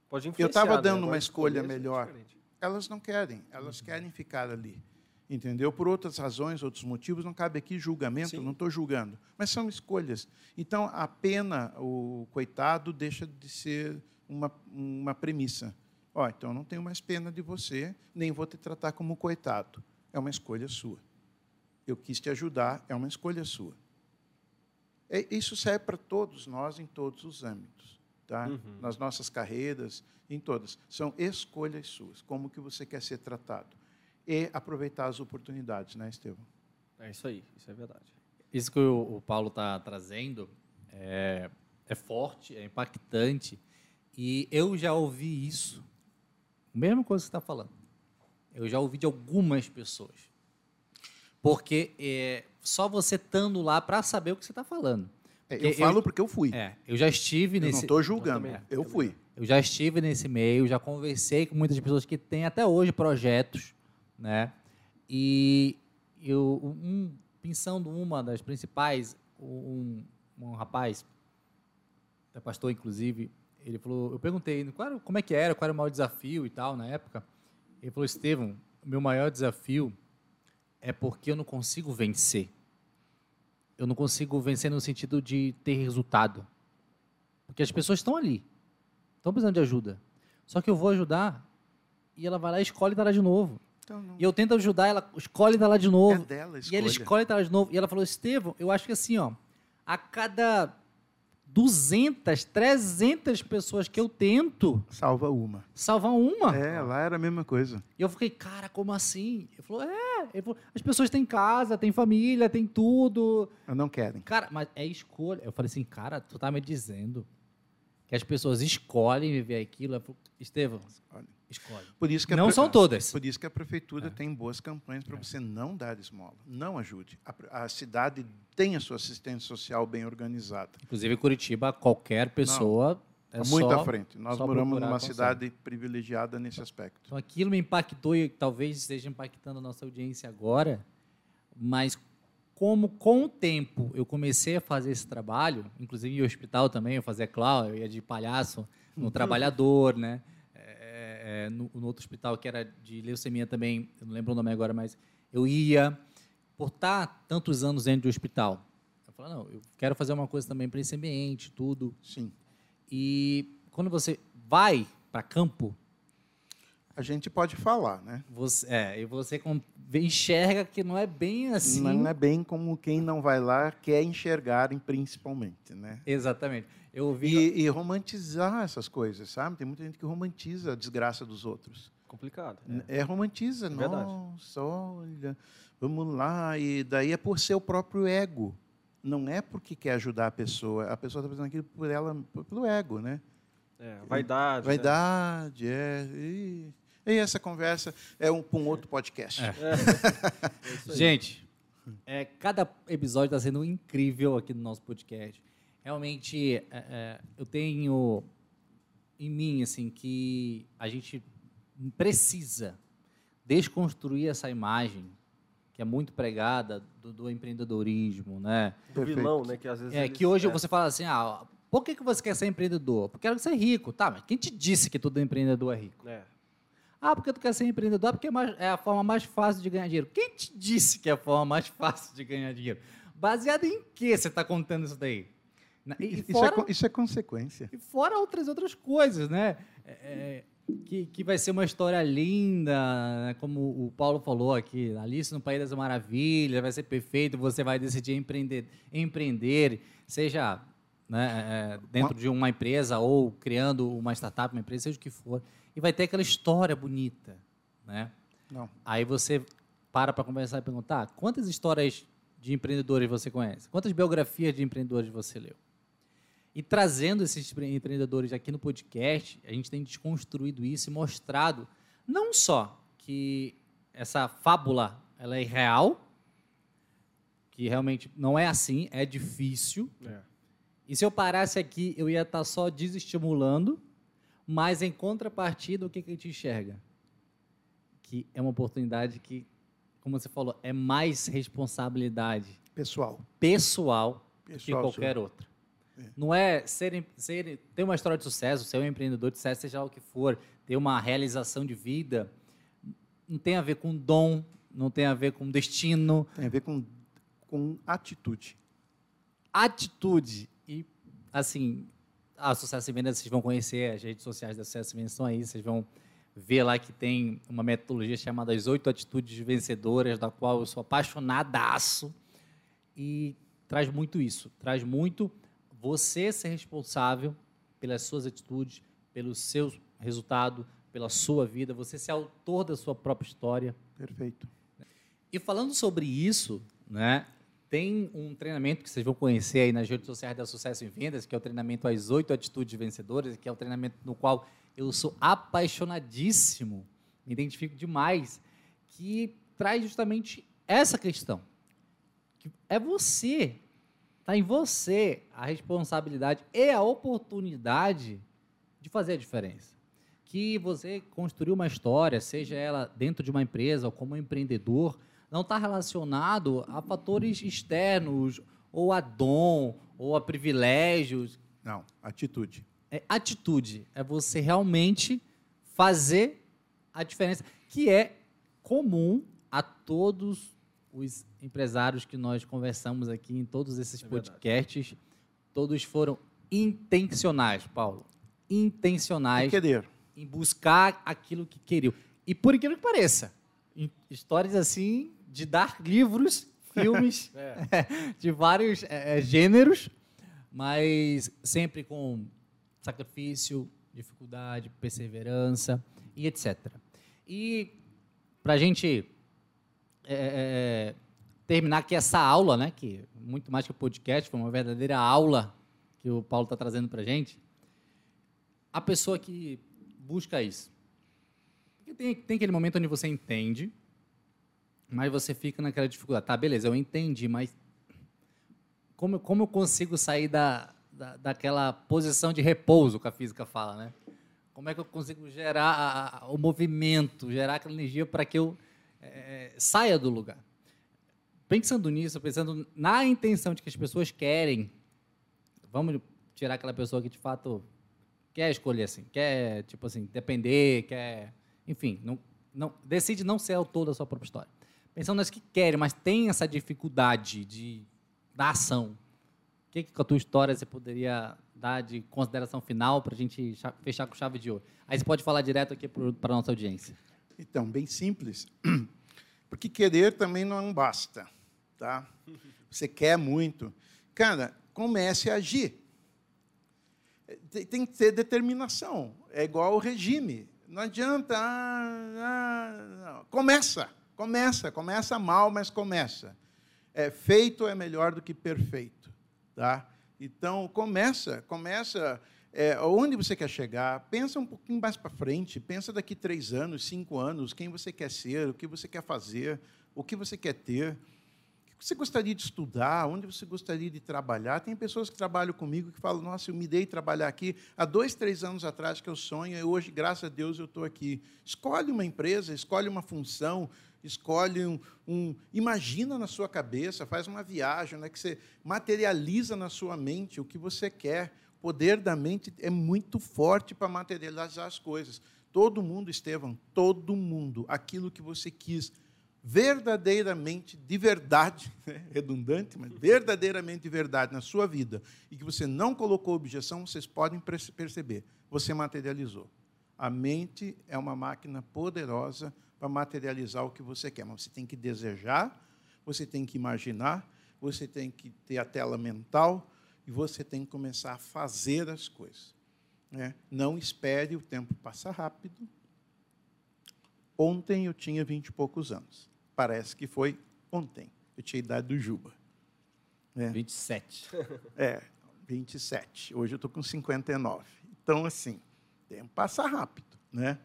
Pode Eu influenciar, estava né? dando Agora uma escolha é melhor. Elas não querem, elas querem ficar ali. Entendeu? Por outras razões, outros motivos, não cabe aqui julgamento, Sim. não estou julgando. Mas são escolhas. Então, a pena, o coitado, deixa de ser uma, uma premissa. Ó, então eu não tenho mais pena de você, nem vou te tratar como coitado. É uma escolha sua. Eu quis te ajudar, é uma escolha sua. É- isso serve para todos nós em todos os âmbitos, tá? Uhum. Nas nossas carreiras, em todas. São escolhas suas, como que você quer ser tratado. E aproveitar as oportunidades, né, Estevam? É isso aí, isso é verdade. Isso que o, o Paulo está trazendo é, é forte, é impactante. E eu já ouvi isso, a mesma coisa que você está falando. Eu já ouvi de algumas pessoas. Porque é, só você estando lá para saber o que você está falando. É, Porque eu falo porque eu fui. É, eu já estive eu não nesse. estou julgando. Eu também. Eu fui. Eu já estive nesse meio, já conversei com muitas pessoas que têm até hoje projetos, né? E eu, um, pensando uma das principais, um, um rapaz, é pastor inclusive, ele falou, eu perguntei qual como é que era, qual era o maior desafio e tal na época. Ele falou, Estevão, o meu maior desafio é porque eu não consigo vencer. Eu não consigo vencer no sentido de ter resultado. Porque as pessoas estão ali, estão precisando de ajuda. Só que eu vou ajudar e ela vai lá e escolhe dar lá de novo. Então, não. E eu tento ajudar, ela escolhe dar lá de É novo. dela a e ela escolhe dar lá de novo. E ela falou, Estevão, eu acho que assim, ó, a cada 200, 300 pessoas que eu tento, Salva uma. salvar uma. É, lá era a mesma coisa. E eu fiquei, cara, como assim? Ele falou, é. Ele falou, as pessoas têm casa, têm família, têm tudo. Não querem. Cara, mas é escolha. Eu falei assim, cara, tu tá me dizendo que as pessoas escolhem viver aquilo. Ela falou, Estevão, Olha. Escolhe. Por isso que Não são todas. Por isso que a prefeitura tem boas campanhas para você não dar esmola, não ajude. A, a cidade tem a sua assistência social bem organizada. Inclusive, Curitiba, qualquer pessoa. é Está muito só- à frente. Nós moramos numa cidade privilegiada nesse aspecto. Então, aquilo me impactou e talvez esteja impactando a nossa audiência agora, mas como com o tempo eu comecei a fazer esse trabalho, inclusive em hospital também, eu fazia clown, eu ia de palhaço no Trabalhador, né? É, no, no outro hospital que era de leucemia também, eu não lembro o nome agora, mas eu ia, por estar tantos anos dentro do hospital, eu falei, não, eu quero fazer uma coisa também para esse ambiente, tudo. Sim. E quando você vai para campo, A gente pode falar, né? você, é, e você enxerga que não é bem assim. Não é bem como quem não vai lá quer enxergar, principalmente, né? Exatamente. Eu ouvi. E, e romantizar essas coisas, sabe? Tem muita gente que romantiza a desgraça dos outros. Complicado. É, romantiza, Verdade. nossa, olha, vamos lá. E daí é por seu próprio ego. Não é porque quer ajudar a pessoa. A pessoa está fazendo aquilo por ela, pelo ego, né? É, vaidade. né? Vaidade, é. E, e essa conversa é um, para um outro podcast. É isso aí. Gente, é, cada episódio está sendo incrível aqui no nosso podcast. Realmente, é, é, eu tenho em mim assim que a gente precisa desconstruir essa imagem que é muito pregada do, do empreendedorismo, né? Do vilão, né? Que às vezes. É eles- que hoje é. você fala assim, ah, por que, que você quer ser empreendedor? Porque eu quero ser rico, tá? Mas quem te disse que todo empreendedor é rico? É. Ah, porque tu quer ser empreendedor? Porque é, mais- é a forma mais fácil de ganhar dinheiro. Quem te disse que é a forma mais fácil de ganhar dinheiro? Baseado em que você está contando isso daí? E, Isso, fora, é, isso é consequência. e fora outras outras coisas, né? É, é, que, que vai ser uma história linda, né? como o Paulo falou aqui, Alice no País das Maravilhas, vai ser perfeito, você vai decidir empreender, empreender seja né, é, dentro de uma empresa ou criando uma startup, uma empresa, seja o que for, e vai ter aquela história bonita, né? Não. Aí você para para conversar e perguntar quantas histórias de empreendedores você conhece? Quantas biografias de empreendedores você leu? E trazendo esses empre- empreendedores aqui no podcast, a gente tem desconstruído isso e mostrado não só que essa fábula ela é real, que realmente não é assim, é difícil. É. E se eu parasse aqui, eu ia estar só desestimulando, mas em contrapartida, o que, que a gente enxerga? Que é uma oportunidade que, como você falou, é mais responsabilidade Pessoal. pessoal, do que Pessoal, qualquer outra. Não é ser, ser, ter uma história de sucesso, ser um empreendedor de sucesso, seja lá o que for, ter uma realização de vida, não tem a ver com dom, não tem a ver com destino, Tem a ver com, com atitude. atitude. E, assim, a Sucesso em Vendas, vocês vão conhecer, as redes sociais da Sucesso em Vendas estão aí, vocês vão ver lá que tem uma metodologia chamada As Oito Atitudes Vencedoras, da qual eu sou apaixonadaço. E traz muito isso, traz muito você ser responsável pelas suas atitudes, pelo seu resultado, pela sua vida, você ser autor da sua própria história. Perfeito. E falando sobre isso, né, tem um treinamento que vocês vão conhecer aí nas redes sociais da Sucesso em Vendas, que é o treinamento As Oito Atitudes Vencedoras, que é o treinamento no qual eu sou apaixonadíssimo, me identifico demais, que traz justamente essa questão. Que é você, está em você a responsabilidade e a oportunidade de fazer a diferença que você construiu uma história, seja ela dentro de uma empresa ou como empreendedor, não está relacionado a fatores externos, ou a dom, ou a privilégios. Não, atitude. É atitude. É você realmente fazer a diferença, que é comum a todos os empresários que nós conversamos aqui em todos esses É verdade. podcasts. Todos foram intencionais, Paulo. Intencionais querer. em buscar aquilo que queriam. E por incrível que pareça, histórias assim de dar livros, filmes É. de vários eh, eh, gêneros, mas sempre com sacrifício, dificuldade, perseverança e etc. E para a gente eh, eh, terminar aqui essa aula, né, que muito mais que o podcast, foi uma verdadeira aula que o Paulo está trazendo para gente, a pessoa que busca isso. Porque tem, tem aquele momento onde você entende, mas você fica naquela dificuldade. Tá, beleza, eu entendi, mas como, como eu consigo sair da, da, daquela posição de repouso que a física fala, né? Como é que eu consigo gerar a- a- o movimento, gerar aquela energia para que eu eh, saia do lugar? Pensando nisso, pensando na intenção de que as pessoas querem, vamos tirar aquela pessoa que de fato quer escolher assim, quer tipo assim depender, quer, enfim, não, não decide não ser autor da sua própria história. Pensando nas que querem, mas tem essa dificuldade de da ação. O que, que com a tua história você poderia dar de consideração final para a gente cha- fechar com chave de ouro? Aí você pode falar direto aqui para a nossa audiência. Então, bem simples. Porque querer também não basta. Tá? Você quer muito. Cara, comece a agir. Tem que ter determinação. É igual ao regime. Não adianta. Ah, ah, começa, começa, começa mal, mas começa. É, feito é melhor do que perfeito. Tá? Então, começa, começa é, onde você quer chegar, pensa um pouquinho mais para frente, pensa daqui três anos, cinco anos, quem você quer ser, o que você quer fazer, o que você quer ter, o que você gostaria de estudar, onde você gostaria de trabalhar. Tem pessoas que trabalham comigo que falam, nossa, eu me dei trabalhar aqui há dois, três anos atrás que eu sonho, e hoje, graças a Deus, eu estou aqui. Escolhe uma empresa, escolhe uma função, escolhe um, um, imagina na sua cabeça, faz uma viagem, né, que você materializa na sua mente o que você quer. Poder da mente é muito forte para materializar as coisas. Todo mundo, Estevão, todo mundo, aquilo que você quis verdadeiramente de verdade, né, redundante, mas verdadeiramente de verdade na sua vida, e que você não colocou objeção, vocês podem perceber, você materializou. A mente é uma máquina poderosa para materializar o que você quer. Mas você tem que desejar, você tem que imaginar, você tem que ter a tela mental e você tem que começar a fazer as coisas. Né? Não espere o tempo passar rápido. Ontem eu tinha vinte e poucos anos. Parece que foi ontem. Eu tinha a idade do Juba. Né? 27. É, 27. Hoje eu estou com 59. Então, assim, o tempo passa rápido. Né?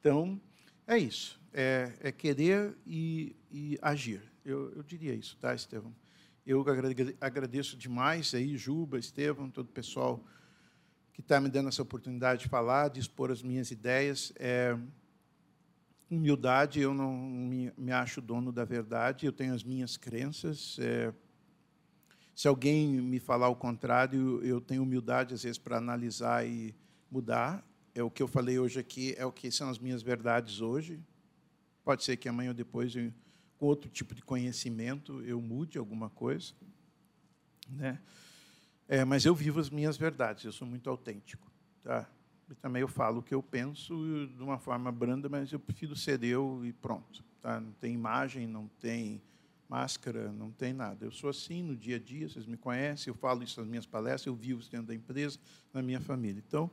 Então, é isso é, é querer e, e agir. Eu, eu, diria isso, tá, Estevão? Eu agradeço demais aí, Juba, Estevão, todo o pessoal que está me dando essa oportunidade de falar, de expor as minhas ideias. É, humildade, eu não me, me, acho dono da verdade, eu tenho as minhas crenças. É, se alguém me falar o contrário, eu tenho humildade, às vezes, para analisar e mudar. É o que eu falei hoje aqui, é o que são as minhas verdades hoje. Pode ser que amanhã ou depois, eu, outro tipo de conhecimento, eu mude alguma coisa. Né? É, mas eu vivo as minhas verdades, eu sou muito autêntico. Tá? E também eu falo o que eu penso de uma forma branda, mas eu prefiro ser eu e pronto. Tá? Não tem imagem, não tem máscara, não tem nada. Eu sou assim no dia a dia, vocês me conhecem, eu falo isso nas minhas palestras, eu vivo dentro da empresa, na minha família. Então,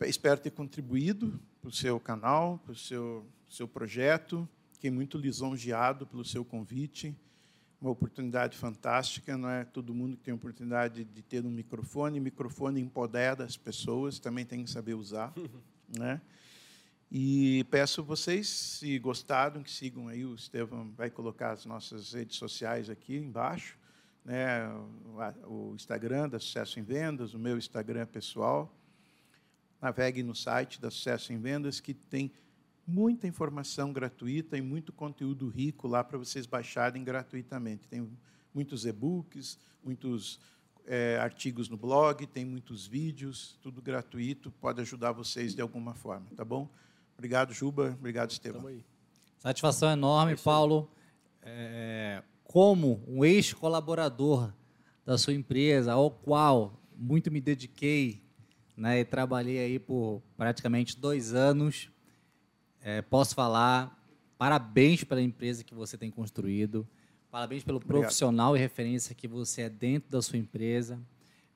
espero ter contribuído para o seu canal, para o seu seu projeto. Fiquei muito lisonjeado pelo seu convite. Uma oportunidade fantástica, não é todo mundo que tem a oportunidade de ter um microfone. Microfone empodera as pessoas, também tem que saber usar, né? E peço vocês, se gostaram, que sigam aí. O Estevam vai colocar as nossas redes sociais aqui embaixo, né? O Instagram da Sucesso em Vendas, o meu Instagram pessoal. Navegue no site da Sucesso em Vendas, que tem muita informação gratuita e muito conteúdo rico lá para vocês baixarem gratuitamente. Tem muitos e-books, muitos é, artigos no blog, tem muitos vídeos, tudo gratuito, pode ajudar vocês de alguma forma, tá bom? Obrigado, Juba. Obrigado, Estevam. Satisfação enorme, é Paulo. É, como um ex-colaborador da sua empresa, ao qual muito me dediquei né, e trabalhei aí por praticamente dois anos, é, posso falar, parabéns pela empresa que você tem construído, parabéns pelo Obrigado. profissional e referência que você é dentro da sua empresa,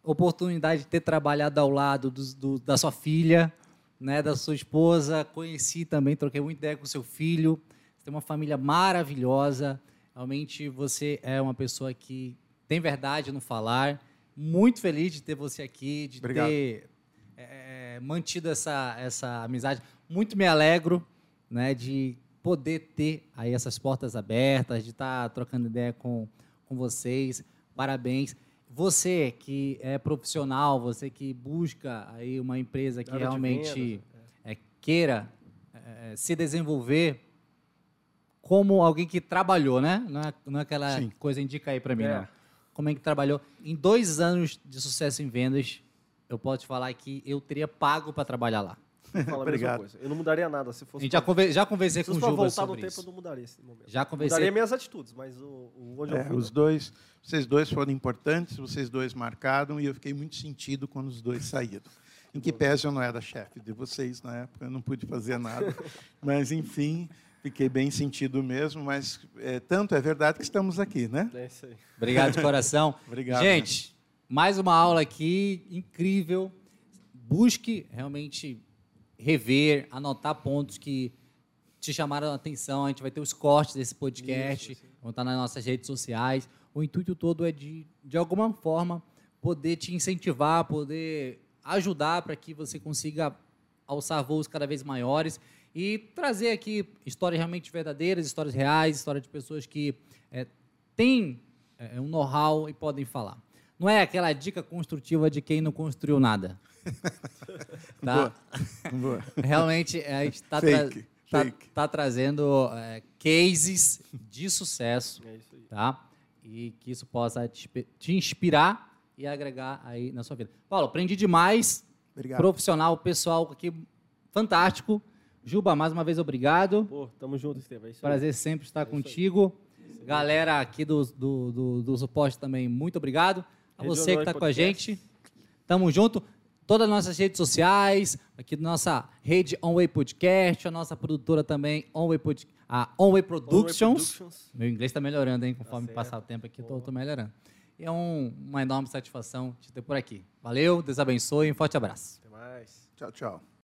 oportunidade de ter trabalhado ao lado do, do, da sua filha, né, da sua esposa, conheci também, troquei muita ideia com seu filho, você tem uma família maravilhosa, realmente você é uma pessoa que tem verdade no falar, muito feliz de ter você aqui, de Obrigado. ter é, mantido essa, essa amizade. Muito me alegro né, de poder ter aí essas portas abertas, de estar tá trocando ideia com, com vocês. Parabéns. Você que é profissional, você que busca aí uma empresa que realmente é, queira é, se desenvolver como alguém que trabalhou, né? Não é, não é aquela Sim. coisa indica aí para mim, é. não. Como é que trabalhou em dois anos de sucesso em vendas, eu posso te falar que eu teria pago para trabalhar lá. Fala Obrigado. Eu não mudaria nada se fosse. A gente já, conver, já conversei com o Juba voltar sobre no tempo, isso. eu não mudaria esse momento. Já conversei. Mudaria minhas atitudes, mas o, o onde é, eu fui, os dois, vocês dois foram importantes, vocês dois marcaram e eu fiquei muito sentido quando os dois saíram. Em que pese eu não era chefe de vocês na época, eu não pude fazer nada. Mas, enfim, Fiquei bem sentido mesmo, mas é, tanto é verdade que estamos aqui, né? É isso aí. Obrigado de coração. Obrigado. Gente, mais uma aula aqui incrível. Busque realmente rever, anotar pontos que te chamaram a atenção. A gente vai ter os cortes desse podcast, Isso, vão estar nas nossas redes sociais. O intuito todo é de, de alguma forma, poder te incentivar, poder ajudar para que você consiga alçar voos cada vez maiores e trazer aqui histórias realmente verdadeiras, histórias reais, histórias de pessoas que é, têm é, um know-how e podem falar. Não é aquela dica construtiva de quem não construiu nada. tá? Boa. Boa. Realmente, a gente está Fake, fake. trazendo é, cases de sucesso, É isso aí. tá? E que isso possa te, inspi- te inspirar e agregar aí na sua vida. Paulo, aprendi demais. Obrigado. Profissional, pessoal aqui fantástico. Juba, mais uma vez, obrigado. Pô, tamo junto, Estevam. É isso aí. Prazer sempre estar É contigo. Galera aqui do, do, do, do suporte também, muito obrigado. A você que está com a gente. Tamo junto. Todas as nossas redes sociais, aqui da nossa rede Onway Podcast, a nossa produtora também, Onway Pod, a Onway Productions. Productions. Meu inglês está melhorando, hein? Conforme certo. passar o tempo aqui, estou melhorando. E é um- uma enorme satisfação te ter por aqui. Valeu, Deus abençoe e um forte abraço. Até mais. Tchau, tchau.